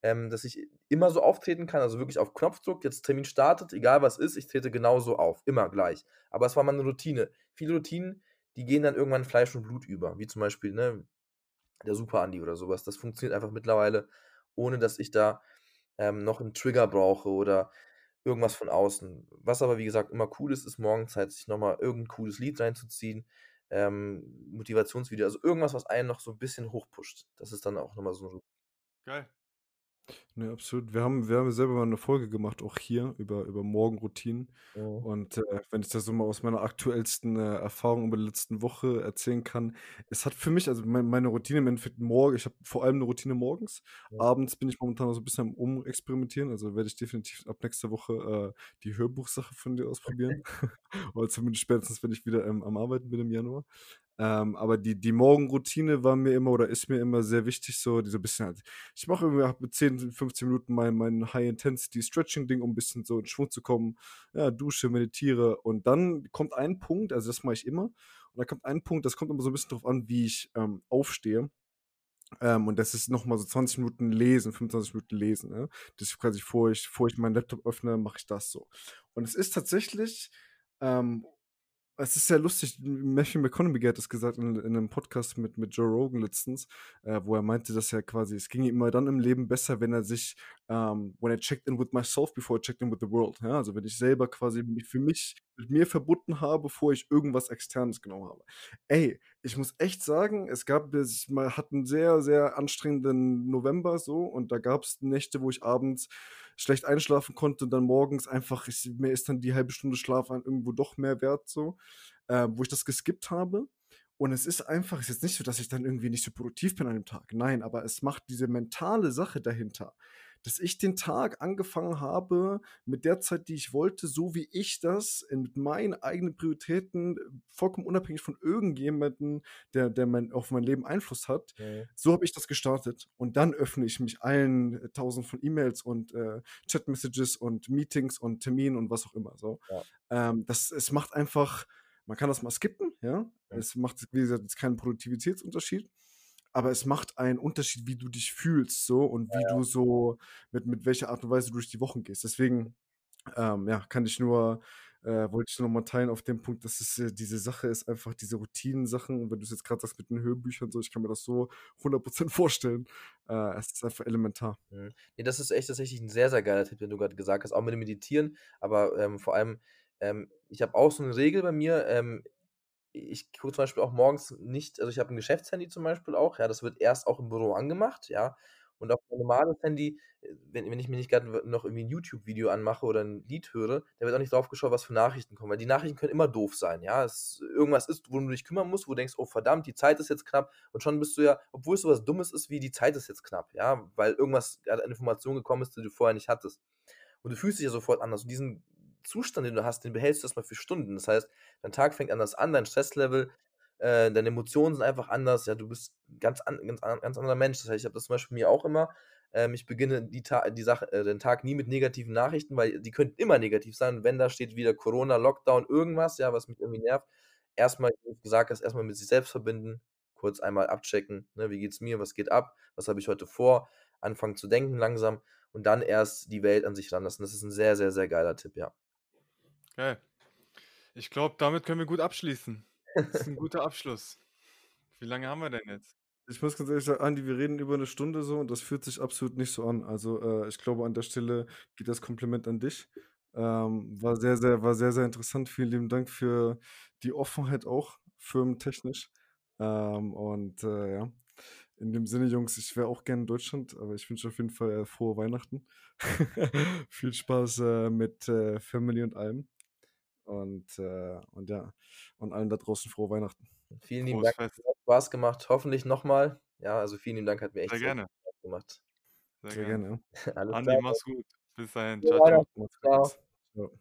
ähm, dass ich immer so auftreten kann, also, wirklich auf Knopfdruck, jetzt Termin startet, egal was ist, ich trete genauso auf, immer gleich. Aber es war mal 'ne Routine. Viele Routinen, die gehen dann irgendwann Fleisch und Blut über, wie zum Beispiel, ne, der Super Andi oder so was. Das funktioniert einfach mittlerweile, ohne dass ich da, ähm, noch 'n Trigger brauche oder irgendwas von außen. Was aber, wie gesagt, immer cool ist, ist morgens halt sich noch mal irgend 'n cooles Lied reinzuziehen, ähm, Motivationsvideo, also, irgendwas, was einen noch so 'n bisschen hochpusht. Das ist dann auch noch mal so Ru Geil. Ne, absolut. Wir haben wir haben selber mal 'ne Folge gemacht, auch hier über über Morgenroutinen. Mhm. Und, äh, wenn ich das so mal aus meiner aktuellsten, äh, Erfahrung über die letzten Woche erzählen kann, es hat für mich also, mei meine Routine im Endeffekt morgen ich habe vor allem 'ne Routine morgens. Ja. Abends bin ich momentan noch so 'n bisschen am Umexperimentieren, also, werde ich definitiv ab nächster Woche, äh, die Hörbuchsache von dir ausprobieren. Oder zumindest spätestens, wenn ich wieder, ähm, am Arbeiten bin im Januar. Ähm, aber die die Morgenroutine war mir immer oder ist mir immer sehr wichtig, so die so bisschen halt ich mache irgendwie mit 10, 15 Minuten mein mein High-Intensity-Stretching-Ding, um 'n bisschen so in Schwung zu kommen. Ja, dusche, meditiere und dann kommt ein Punkt, also, das mache ich immer. Und dann kommt ein Punkt, das kommt immer so 'n bisschen drauf an, wie ich, ähm, aufstehe. Ähm, und das ist noch mal so 20 Minuten lesen, 25 Minuten lesen, ne? Das ist quasi bevor ich bevor ich meinen Laptop öffne, mache ich das so. Und es ist tatsächlich, ähm es ist sehr lustig, Matthew McConaughey hat das gesagt in in 'nem Podcast mit mit Joe Rogan letztens, äh, wo er meinte, dass er quasi es ging ihm immer dann im Leben besser, wenn er sich, ähm when I checked in with myself before I checked in with the world, ja? Also, wenn ich selber quasi mich für mich mit mir verbunden habe, bevor ich irgendwas Externes genommen habe. Ey, ich muss echt sagen, es gab es mal hatte 'n sehr, sehr anstrengenden November so und da gab's Nächte, wo ich abends schlecht einschlafen konnte und dann morgens einfach ich mir ist dann die 1/2 Stunde Schlaf dann irgendwo doch mehr wert so, äh, wo ich das geskippt habe. Und es ist einfach ist jetzt nicht so, dass ich dann irgendwie nicht so produktiv bin an dem Tag. Nein, aber es macht diese mentale Sache dahinter, dass ich den Tag angefangen habe mit der Zeit, die ich wollte, so wie ich das mit meinen eigenen Prioritäten, vollkommen unabhängig von irgendjemanden, der der mein auf mein Leben Einfluss hat. Mhm. So habe ich das gestartet. Und dann öffne ich mich allen Tausenden von E-Mails und, äh, Chat-Messages und Meetings und Terminen und was auch immer so. Ja. Ähm, das es macht einfach man kann das mal skippen, ja? Ja. Es macht, wie gesagt, jetzt keinen Produktivitätsunterschied, aber es macht einen Unterschied, wie du dich fühlst so und wie ja. du so mit mit welcher Art und Weise du durch die Wochen gehst. Deswegen, ähm, ja, kann ich nur äh, wollte ich nur noch mal teilen auf dem Punkt, dass es, äh diese Sache ist einfach diese Routinen-Sachen. Und wenn du's jetzt grad sagst mit den Hörbüchern so, ich kann mir das so 100 % vorstellen. Äh, es ist einfach elementar. Mhm. Ne, das ist echt tatsächlich 'n sehr, sehr geiler Tipp, den du grad gesagt hast, auch mit dem Meditieren. Aber, ähm, vor allem, ähm, ich habe auch so 'ne Regel bei mir, ähm, ich gucke zum Beispiel auch morgens nicht also, ich habe 'n Geschäftshandy zum Beispiel auch, ja, das wird erst auch im Büro angemacht, ja? Und auf mein normales Handy, äh, wenn wenn ich mir nicht grad w noch irgendwie 'n YouTube-Video anmache oder 'n Lied höre, da wird auch nicht drauf geschaut, was für Nachrichten kommen, weil die Nachrichten können immer doof sein, ja? Es irgendwas ist, worum du dich kümmern musst, wo du denkst: „Oh verdammt, die Zeit ist jetzt knapp.“ Und schon bist du ja obwohl es so was Dummes ist wie die Zeit ist jetzt knapp, ja, weil irgendwas an Information gekommen ist, die du vorher nicht hattest. Und du fühlst dich ja sofort anders. Und diesen Zustand, den du hast, den behältst du erst mal für Stunden. Das heißt, dein Tag fängt anders an, dein Stresslevel, äh, deine Emotionen sind einfach anders. Ja, du bist ganz an ganz an ganz anderer Mensch. Das heißt, ich habe das zum Beispiel bei mir auch immer, ähm, ich beginne die Ta die Sache äh, den Tag nie mit negativen Nachrichten, weil die könnten immer negativ sein. Wenn da steht wieder Corona, Lockdown, irgendwas, ja, was mich irgendwie nervt, erst mal, wie du gesagt hast, erst mal mit sich selbst verbinden, kurz einmal abchecken, ne? Wie geht's mir? Was geht ab? Was habe ich heute vor? Anfangen zu denken langsam und dann erst die Welt an sich ranlassen. Das ist 'n sehr, sehr, sehr geiler Tipp, ja. Geil. Ich glaube, damit können wir gut abschließen. Das ist 'n guter Abschluss. Wie lange haben wir denn jetzt? Ich muss ganz ehrlich sagen, Andi, wir reden über eine Stunde so und das fühlt sich absolut nicht so an. Also, äh, ich glaube, an der Stelle geht das Kompliment an dich. Ähm, war sehr, sehr war sehr, sehr interessant. Vielen lieben Dank für die Offenheit auch, firmentechnisch. Ähm, und, äh, ja, in dem Sinne, Jungs, ich wäre auch gerne in Deutschland, aber ich wünsche auf jeden Fall, äh, frohe Weihnachten. Viel Spaß, äh, mit, äh, Family und allem. Und, äh und ja, und allen da draußen frohe Weihnachten. Vielen lieben Dank. Hat Spaß gemacht. Hoffentlich noch mal. Ja, also vielen lieben Dank, hat mir echt Sehr gerne. Spaß gemacht. Sehr Sehr gerne. gerne. Alles Andi, klar. mach's gut. Bis dahin. Ciao, ciao. Ciao.